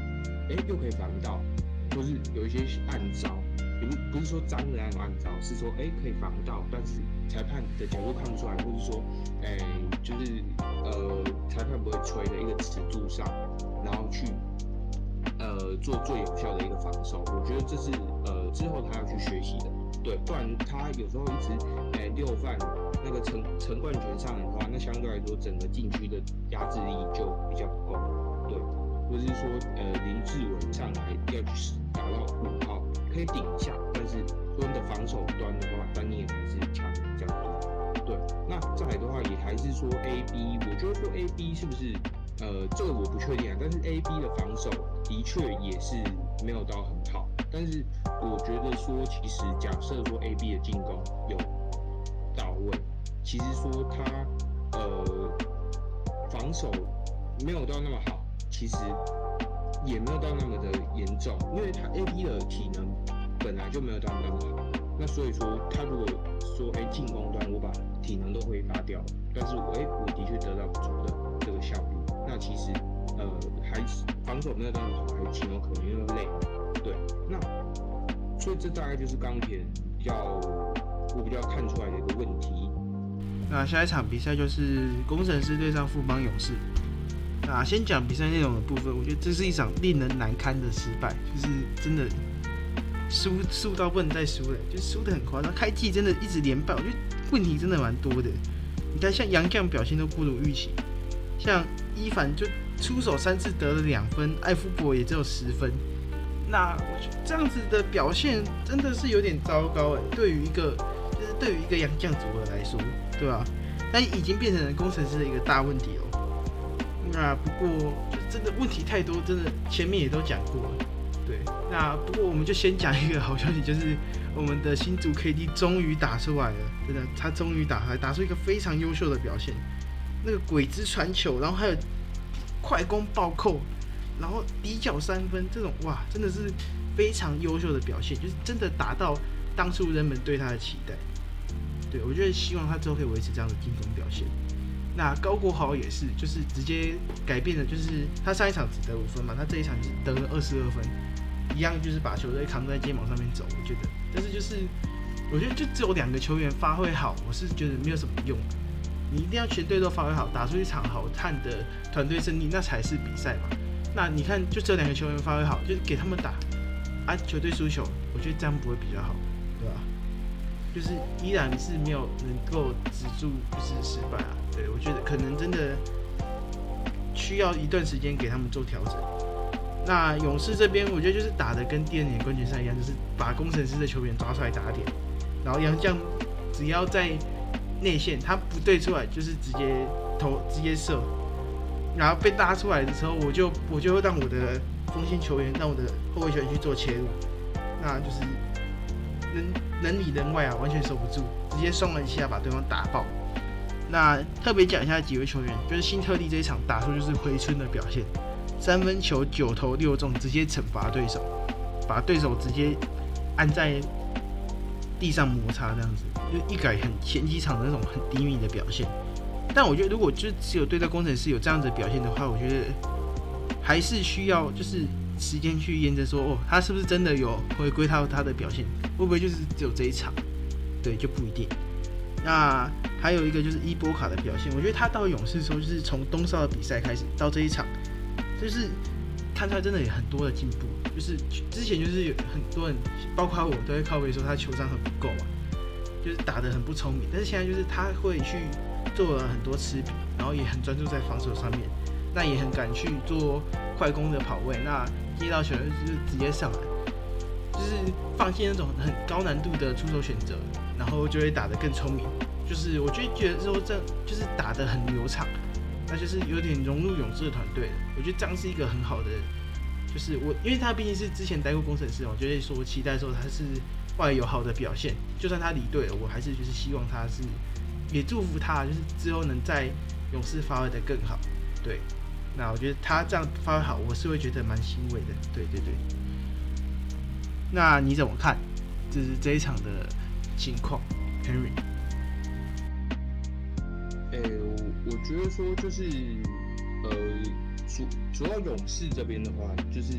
哎，又可以防到。或是有一些暗招，不不是说脏的那种暗招，是说哎可以防到，但是裁判的角度看不出来，或是说哎就是呃裁判不会吹的一个尺度上，然后去呃做最有效的一个防守。我觉得这是呃之后他要去学习的，对，不然他有时候一直哎六犯那个陈陈冠权上的话，那相对来说整个禁区的压制力就比较不够，或是说，呃，林志伟上来要去打到五号，可以顶一下，但是说的防守端的话，丹尼尔还是强比较多。对，那再来的话，也还是说 A B，我觉得说 A B 是不是，呃，这个我不确定啊。但是 A B 的防守的确也是没有到很好。但是我觉得说，其实假设说 A B 的进攻有到位，其实说他呃防守没有到那么好。其实也没有到那么的严重，因为他 A B 的体能本来就没有到那么好，那所以说他如果说哎进攻端我把体能都挥发掉，但是我哎我的确得到不错的这个效率，那其实呃还是防守没有到那么好，还是情有可原，因为累。对，那所以这大概就是钢铁比较我比较看出来的一个问题。那下一场比赛就是工程师对上富邦勇士。啊先讲比赛内容的部分，我觉得这是一场令人难堪的失败，就是真的输输到不能再输了，就输的很夸张。开季真的一直连败，我觉得问题真的蛮多的。你看，像杨绛表现都不如预期，像伊凡就出手三次得了两分，艾夫伯也只有十分。那我觉这样子的表现真的是有点糟糕哎，对于一个就是对于一个杨绛组合来说，对吧？但已经变成了工程师的一个大问题哦。那不过就真的问题太多，真的前面也都讲过了。对，那不过我们就先讲一个好消息，就是我们的新竹 KD 终于打出来了，真的，他终于打出来，打出一个非常优秀的表现。那个鬼子传球，然后还有快攻暴扣，然后底角三分，这种哇，真的是非常优秀的表现，就是真的达到当初人们对他的期待。对我觉得希望他之后可以维持这样的进攻表现。那高国豪也是，就是直接改变了，就是他上一场只得五分嘛，他这一场是得了二十二分，一样就是把球队扛在肩膀上面走。我觉得，但是就是我觉得就只有两个球员发挥好，我是觉得没有什么用。你一定要全队都发挥好，打出一场好看的团队胜利，那才是比赛嘛。那你看，就这两个球员发挥好，就是给他们打，啊，球队输球，我觉得这样不会比较好，对吧？就是依然是没有能够止住，就是失败啊。对，我觉得可能真的需要一段时间给他们做调整。那勇士这边，我觉得就是打的跟第二年冠军赛一样，就是把工程师的球员抓出来打点，然后杨将只要在内线他不对出来，就是直接投直接射，然后被拉出来的时候，我就我就会让我的锋线球员，让我的后卫球员去做切入，那就是人人里人外啊，完全守不住，直接双人一下把对方打爆。那特别讲一下几位球员，就是新特利这一场打出就是回春的表现，三分球九投六中，直接惩罚对手，把对手直接按在地上摩擦这样子，就一改很前几场的那种很低迷的表现。但我觉得如果就只有对待工程师有这样子表现的话，我觉得还是需要就是时间去验证说，哦，他是不是真的有回归到他的表现，会不会就是只有这一场？对，就不一定。那还有一个就是伊波卡的表现，我觉得他到勇士的时候，就是从东少的比赛开始到这一场，就是看出来真的有很多的进步。就是之前就是有很多人，包括我都会靠背说他球商很不够嘛，就是打得很不聪明。但是现在就是他会去做了很多吃，然后也很专注在防守上面，那也很敢去做快攻的跑位，那接到球就是直接上来，就是放弃那种很高难度的出手选择。然后就会打得更聪明，就是我就觉得说这就是打得很流畅，那就是有点融入勇士的团队了。我觉得这样是一个很好的，就是我因为他毕竟是之前待过工程师嘛，我觉得说期待说他是会有好的表现。就算他离队了，我还是就是希望他是也祝福他，就是之后能在勇士发挥的更好。对，那我觉得他这样发挥好，我是会觉得蛮欣慰的。对对对，那你怎么看？就是这一场的。情况，Henry。诶，我我觉得说就是，呃，主主要勇士这边的话，就是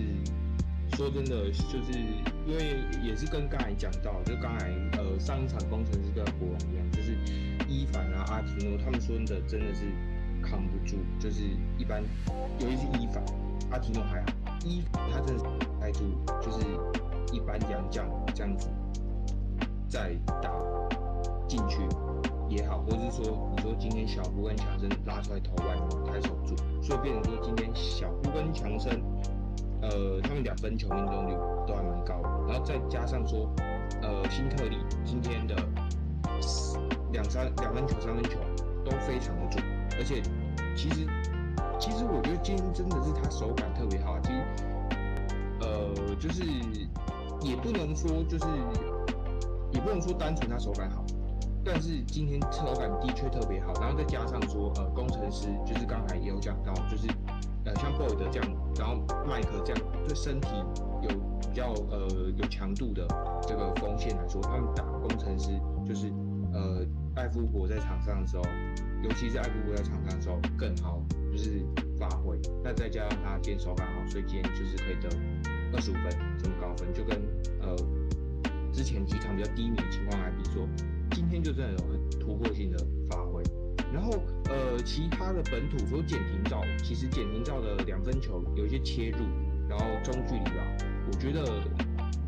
说真的，就是因为也是跟刚才讲到，就刚才呃上一场工程师跟国王一样，就是伊凡啊阿提诺他们说的真的是扛不住，就是一般，尤其是伊凡，阿提诺还好，伊他真的耐住，就是一般洋将这样子。再打进去也好，或者是说，你说今天小胡跟强生拉出来投外，还守住，所以变成说今天小胡跟强生，呃，他们两分球命中率都还蛮高的，然后再加上说，呃，新特里今天的两三两分球、三分球都非常的准，而且其实其实我觉得今天真的是他手感特别好，其实呃，就是也不能说就是。也不能说单纯他手感好，但是今天手感的确特别好，然后再加上说，呃，工程师就是刚才也有讲到，就是呃像 Boyd 这样，然后麦克这样对身体有比较呃有强度的这个锋线来说，他们打工程师就是呃艾夫伯在场上的时候，尤其是艾夫伯在场上的时候更好就是发挥，那再加上他今天手感好，所以今天就是可以得二十五分这么高分，就跟呃。之前几场比较低迷的情况来比说，今天就真的有突破性的发挥。然后呃，其他的本土说简廷照，其实简廷照的两分球有一些切入，然后中距离吧，我觉得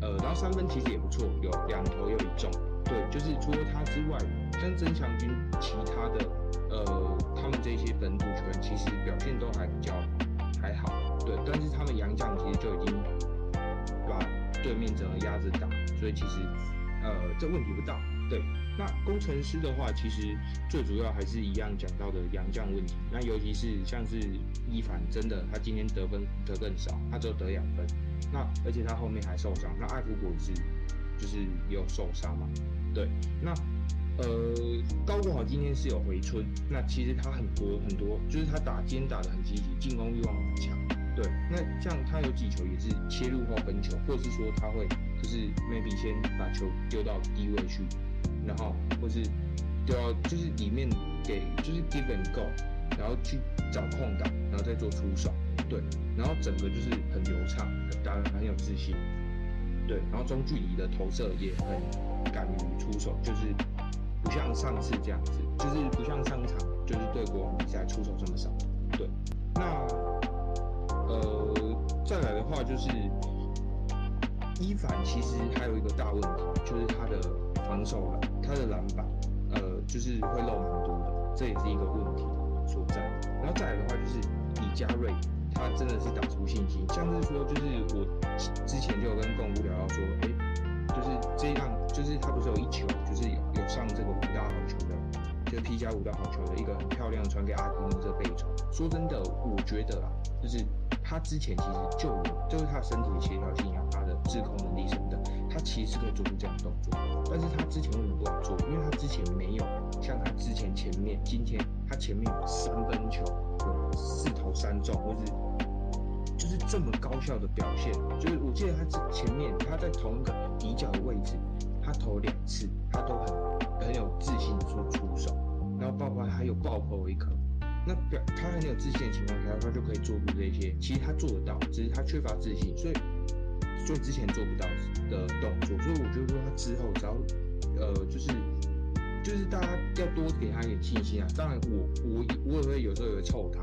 呃，然后三分其实也不错，有两投又一中。对，就是除了他之外，像曾强军其他的呃，他们这些本土球员其实表现都还比较还好。对，但是他们洋将其实就已经把对面整个压着打，所以其实呃，这问题不大。对，那工程师的话，其实最主要还是一样讲到的洋将问题。那尤其是像是伊凡，真的他今天得分得更少，他只有得两分。那而且他后面还受伤。那艾弗伯是就是也有受伤嘛？对，那呃高国豪今天是有回春。那其实他很多很多，就是他打今天打的很积极，进攻欲望很强。对，那像他有几球也是切入后分球，或者是说他会就是 maybe 先把球丢到低位去。然后或是丢到就是里面给就是 give and go，然后去找空档，然后再做出手，对，然后整个就是很流畅，打得很有自信，对，然后中距离的投射也很敢于出手，就是不像上次这样子，就是不像上场就是对国王比赛出手这么少，对，那呃再来的话就是伊凡其实还有一个大问题，就是他的。防守了，他的篮板，呃，就是会漏蛮多的，这也是一个问题所在。然后再来的话，就是李佳瑞，他真的是打出信心，像是说，就是我之前就有跟共屋聊到说，哎，就是这样，就是他不是有一球，就是有有上这个五大好球的，就是 P 加五大好球的一个很漂亮的传给阿迪诺这背传。说真的，我觉得啊，就是他之前其实就有，就是他身体协调性啊，他的制空能力什么的。他其实可以做出这样的动作，但是他之前为什么不敢做？因为他之前没有像他之前前面，今天他前面有三分球，四投三中，或是就是这么高效的表现。就是我记得他之前面他在同一个底角的位置，他投两次，他都很很有自信说出手，然后包括还有爆破一颗，那表他很有自信的情况下，他就可以做出这些。其实他做得到，只是他缺乏自信，所以。所以之前做不到的动作，所以我觉得说他之后只要，呃，就是就是大家要多给他一点信心啊。当然，我我我也会有时候也会臭他，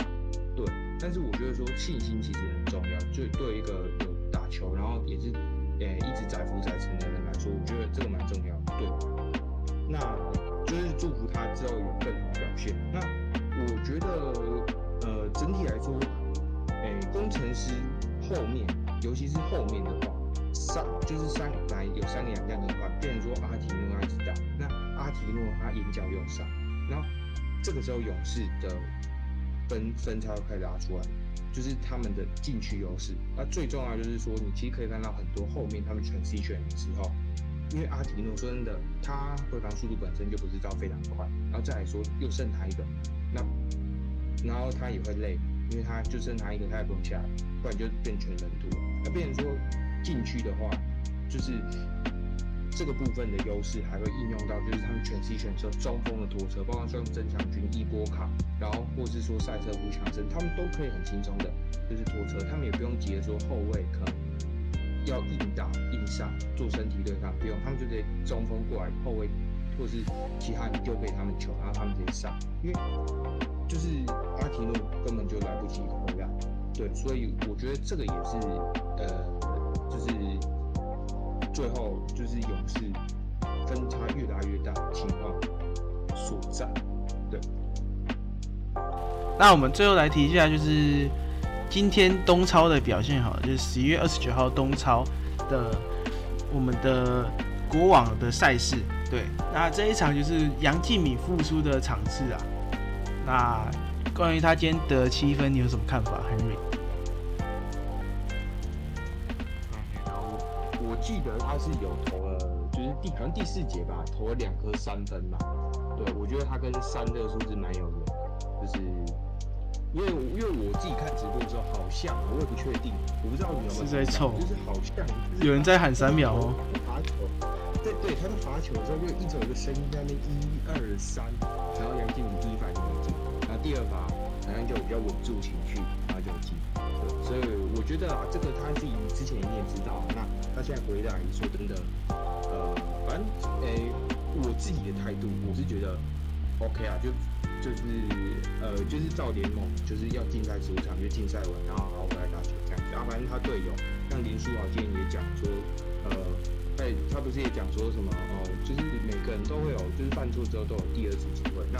对。但是我觉得说信心其实很重要，就对一个有打球，然后也是呃一直载浮载沉的人来说，我觉得这个蛮重要的。对。那就是祝福他之后有更好表现。那我觉得呃整体来说，诶工程师后面。尤其是后面的话，三就是三来有三个两将的话，变成说阿提诺他直打，那阿提诺他眼角又上，然后这个时候勇士的分分差开始拉出来，就是他们的禁区优势。那最重要就是说，你其实可以看到很多后面他们全 C 选的时候，因为阿提诺说真的，他回防速度本身就不是到非常快，然后再来说又剩他一个，那然后他也会累。因为他就剩他一个，他也不用下来，不然就变全人图。那变成说禁区的话，就是这个部分的优势还会应用到，就是他们全 C 选手中锋的拖车，包括像曾强军、伊波卡，然后或是说赛车夫强森，他们都可以很轻松的，就是拖车，他们也不用急着说后卫可能要硬打硬上做身体对抗，不用，他们就得中锋过来，后卫或是其他人丢给他们球，然后他们直接上，因为。就是阿提诺根本就来不及回来，对，所以我觉得这个也是，呃，就是最后就是勇士分差越来越大情况所在，对。那我们最后来提一下，就是今天东超的表现好，就是十一月二十九号东超的我们的国网的赛事，对，那这一场就是杨敬敏复出的场次啊。那关于他今天得七分，你有什么看法还是记得他是有投了，就是第好像第四节吧，投了两颗三分吧。对，我觉得他跟三这个数字蛮有缘的，就是因为因为我自己看直播的时候，好像我也不确定，我不知道你有没有是在凑，就是好像有人在喊三秒哦。罚球，对对，他在罚球的时候就一直有一个声音在那一二三，然后杨靖宇第一反应没进。第二罚好像就比较稳住情绪，然后就进。对，所以我觉得啊，这个他自己之前你也知道，那他现在回来说真的，呃，反正诶、我自己的态度，我是觉得 OK 啊，就就是呃，就是照联盟，就是要竞赛主场就竞赛完，然后好好回来打球这样子。然后反正他队友像林书豪今天也讲说，呃，在他不是也讲说什么哦、就是每个人都会有，就是犯错之后都有第二次机会。那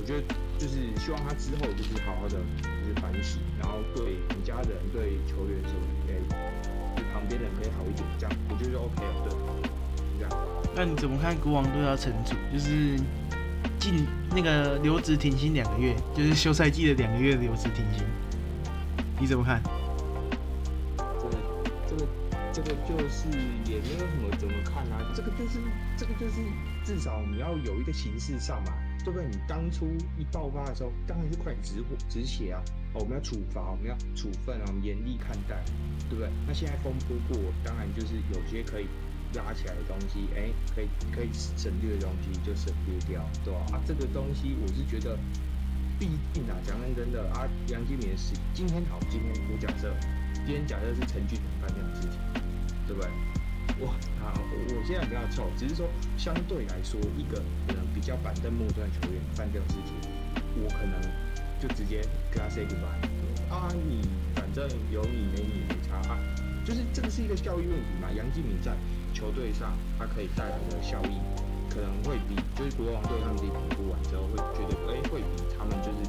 我觉得就是希望他之后就是好好的就是反省，然后对你家人、对球员什么，诶、对旁边人可以好一点，这样我觉得就 OK 了，对，这样。那你怎么看国王队要惩处？就是进那个留职停薪两个月，就是休赛季的两个月留职停薪，你怎么看？这个这个这个就是也没有什么怎么看啊，这个就是这个就是至少你要有一个形式上嘛，对不对？你当初一爆发的时候，当然是快止火止血啊，我们要处罚，我们要处分啊，我们严厉看待，对不对？那现在风波过，当然就是有些可以拉起来的东西，哎，可以可以省略的东西就省略掉，对吧？啊，这个东西我是觉得。毕竟啊，讲认真的啊，杨金敏的事，今天好，今天我假设，今天假设是陈俊宏犯这样的事情，对不对？我啊，我我现在比较臭，只是说相对来说，一个可能比较板凳末端的球员犯这种事情，我可能就直接跟他 say goodbye 啊，你反正有你没你没差啊，就是这个是一个效益问题嘛。杨敬敏在球队上他可以带来的效益，可能会比就是国王队他们自己评估完之后会觉得，哎、会比他们就是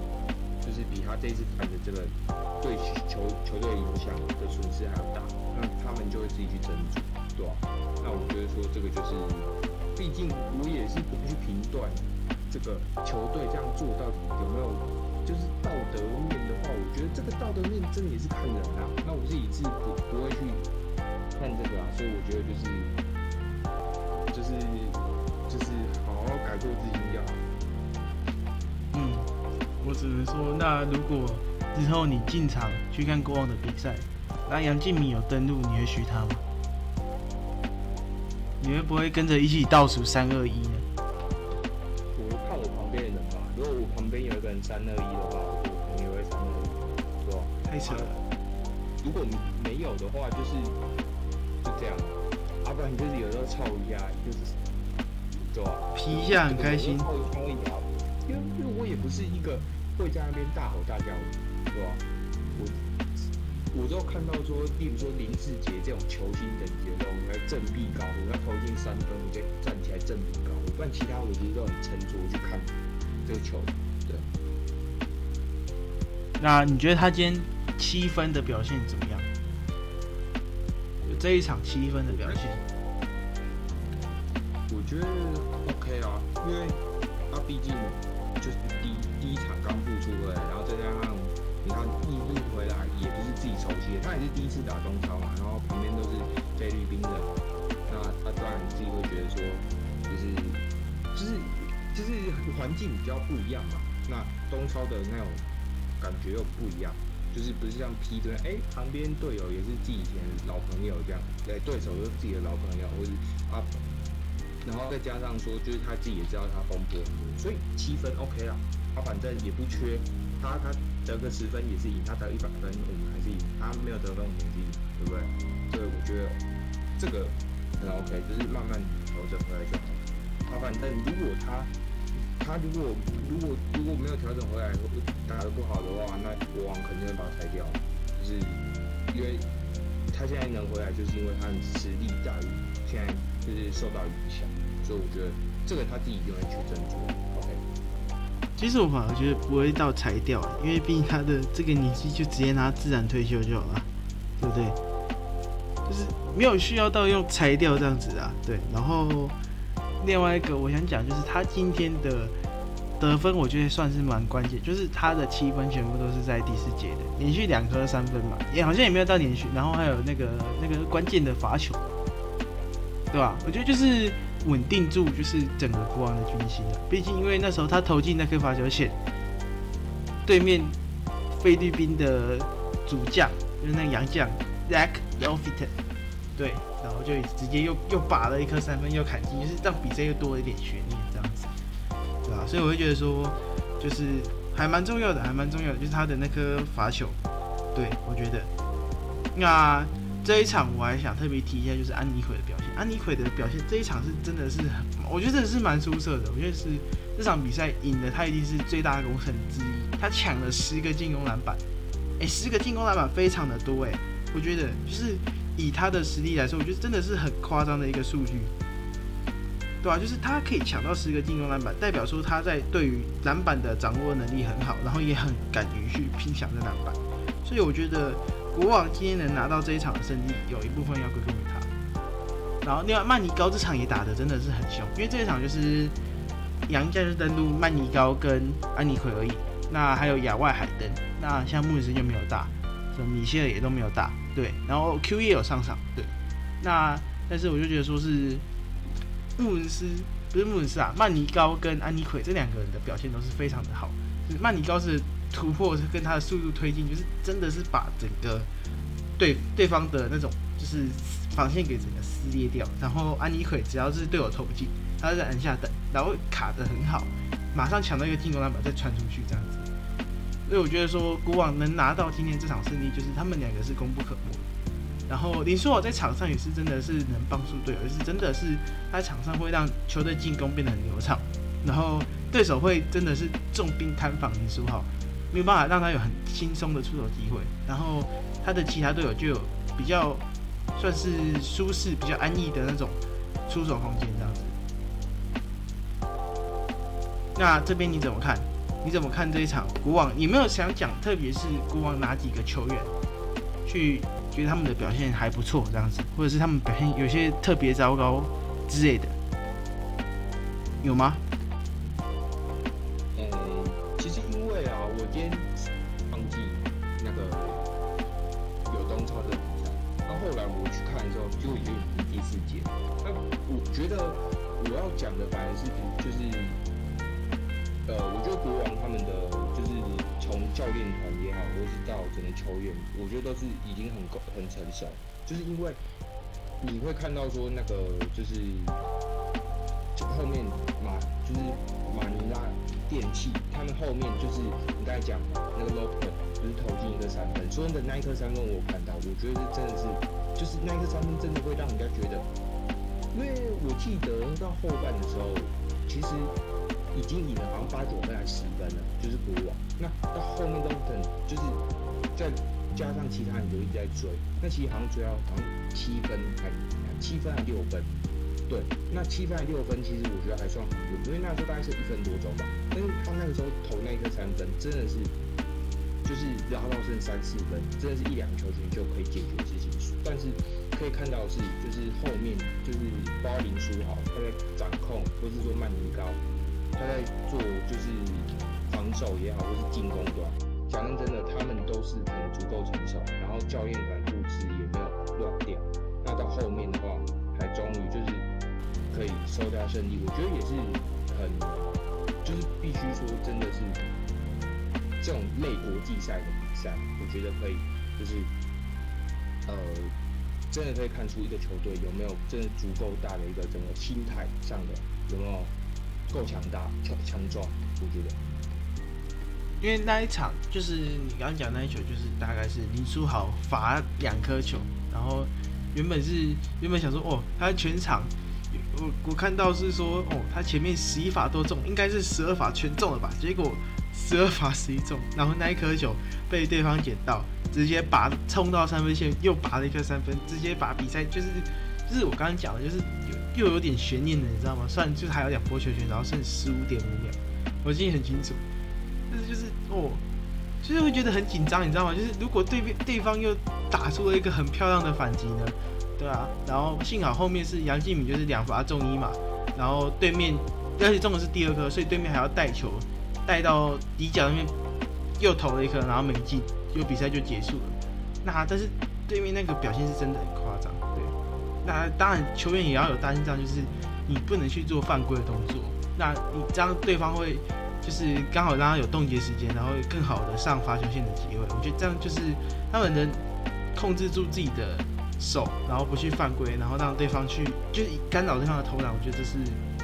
就是比他这一次犯的这个对球球队影响的损失还要大，那他们就会自己去斟酌，对吧、那我觉得说这个就是，毕竟我也是不去评断这个球队这样做到底有没有就是道德面的话，我觉得这个道德面真的也是看人啊。那我自己是不不会去看这个啊，所以我觉得就是就是就是好好改过自新要。嗯，我只能说，那如果之后你进场去看国王的比赛，那杨敬敏有登录，你会许他吗？你会不会跟着一起倒数三二一呢？如果没有的话，就是就这样，要、不然就是有时候凑一下，就是对吧？皮一下很开心凑一下而已啊，因为因为我也不是一个会在那边大吼大叫的，对吧？我我都看到说，例如说林志杰这种球星等级的，我要振臂高呼，要投进三分，我就站起来振臂高呼，不然其他我其实都很沉着去看这个球，对。那你觉得他今天七分的表现怎么样？这一场七分的表现，我觉得 OK 啊，因为他毕竟就是第第一场刚复出回来，然后再加上你看一一回来也不是自己熟悉的，他也是第一次打中超嘛，然后旁边都是菲律宾的，那他当然自己会觉得说，就是就是就是环境比较不一样嘛，那中超的那种感觉又不一样。就是不是像 P 队，哎、旁边队友也是自己以前老朋友这样，哎、对手都是自己的老朋友，或是啊然后再加上说，就是他自己也知道他风波很多，所以七分 OK 啦，他反正也不缺，他他得个十分也是赢，他得一百分我们还是赢，他没有得分我们也是赢，对不对？所以我觉得这个很 OK，就是慢慢调整回来就好。他反正如果他他如果如果如果没有调整回来，打得不好的话，那国王肯定会把他裁掉，就是因为他现在能回来，就是因为他的实力大于现在就是受到影响，所以我觉得这个他自己一定会去斟酌。OK，其实我反而觉得不会到裁掉，因为毕竟他的这个年纪就直接拿自然退休就好了，对不对？就是没有需要到用裁掉这样子啊，对。然后另外一个我想讲就是他今天的得分，我觉得算是蛮关键，就是他的七分全部都是在第四节的，连续两颗三分嘛，也好像也没有到连续，然后还有那个那个关键的罚球，对吧？我觉得就是稳定住，就是整个国王的军心啊。毕竟因为那时候他投进那颗罚球线，对面菲律宾的主将就是那个洋将 Zach l o f i t 对，然后就直接又又拔了一颗三分，又砍进，就是让比赛又多了一点悬念，这样子，对吧？所以我会觉得说，就是还蛮重要的，还蛮重要的，就是他的那颗罚球，对我觉得。那这一场我还想特别提一下，就是安妮奎的表现。安妮奎的表现这一场是真的是，我觉得是蛮出色的。我觉得是这场比赛赢的，他一定是最大的功臣之一。他抢了十个进攻篮板，哎，十个进攻篮板非常的多哎。我觉得就是以他的实力来说，我觉得真的是很夸张的一个数据，对吧？就是他可以抢到十个进攻篮板，代表说他在对于篮板的掌握能力很好，然后也很敢于去拼抢这篮板。所以我觉得国王今天能拿到这一场的胜利，有一部分要归功于他。然后另外曼尼高这场也打的真的是很凶，因为这一场就是杨家就登陆曼尼高跟安妮奎而已，那还有亚外海登，那像穆里斯就没有打。米歇尔也都没有打，对，然后 Q 也有上场，对，那但是我就觉得说是穆恩斯不是穆恩斯啊，曼尼高跟安妮奎这两个人的表现都是非常的好，就是曼尼高是突破是跟他的速度推进，就是真的是把整个对对方的那种就是防线给整个撕裂掉，然后安妮奎只要是队友投不进，他就在篮下等，然后卡的很好，马上抢到一个进攻篮板再传出去这样子。所以我觉得说，国王能拿到今天这场胜利，就是他们两个是功不可没。然后林书豪在场上也是真的是能帮助队友，也是真的是在场上会让球队进攻变得很流畅。然后对手会真的是重兵看防林书豪，没有办法让他有很轻松的出手机会。然后他的其他队友就有比较算是舒适、比较安逸的那种出手空间这样子。那这边你怎么看？你怎么看这一场国王？你没有想讲，特别是国王哪几个球员，去觉得他们的表现还不错这样子，或者是他们表现有些特别糟糕之类的，有吗？就是因为你会看到说那个就是后面马就是马尼拉电器，他们后面就是你刚才讲那个 low point，就是投进一个三分，所以的那一颗三分我看到，我觉得真的是就是那一颗三分真的会让人家觉得，因为我记得到后半的时候，其实。已经赢了，好像八九分还是十分了，就是国王。那到后面都等，就是在加上其他人就一直在追。那其实好像追到好像七分还七分还六分，对。那七分还六分，其实我觉得还算很稳，因为那时候大概是一分多钟吧。但是他那个时候投那个三分，真的是就是拉到剩三四分，真的是一两个球权就可以解决事情。但是可以看到是，就是后面就是包林书豪他在掌控，或是说曼尼高。他在做就是防守也好，或是进攻端，讲认真的，他们都是很足够成熟，然后教练团布置也没有乱掉。那到后面的话，还终于就是可以收掉胜利，我觉得也是很，就是必须说真的是这种类国际赛的比赛，我觉得可以就是呃，真的可以看出一个球队有没有真的足够大的一个整个心态上的有没有。够强大、强强壮，我觉得。因为那一场就是你刚刚讲那一球，就是大概是林书豪罚两颗球，然后原本是原本想说哦，他全场我我看到是说哦，他前面十一罚都中，应该是十二罚全中了吧？结果十二罚十一中，然后那一颗球被对方捡到，直接拔冲到三分线，又拔了一颗三分，直接把比赛就是就是我刚刚讲的，就是。又有点悬念的，你知道吗？算就是还有两波球权，然后剩十五点五秒，我记得很清楚。但是就是哦，就是会觉得很紧张，你知道吗？就是如果对面对方又打出了一个很漂亮的反击呢，对啊，然后幸好后面是杨敬敏，就是两罚中一嘛，然后对面而且中的是第二颗，所以对面还要带球带到底角那边又投了一颗，然后没进，就比赛就结束了。那但是对面那个表现是真的很夸张。对那当然，球员也要有担心，这样就是你不能去做犯规的动作。那你这样对方会就是刚好让他有冻结时间，然后更好的上罚球线的机会。我觉得这样就是他们能控制住自己的手，然后不去犯规，然后让对方去就是干扰对方的投篮。我觉得这是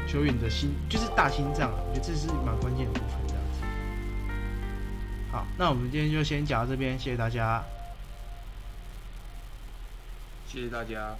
球员的心，就是大心脏啊。我觉得这是蛮关键的部分。这样子。好，那我们今天就先讲到这边，谢谢大家。谢谢大家。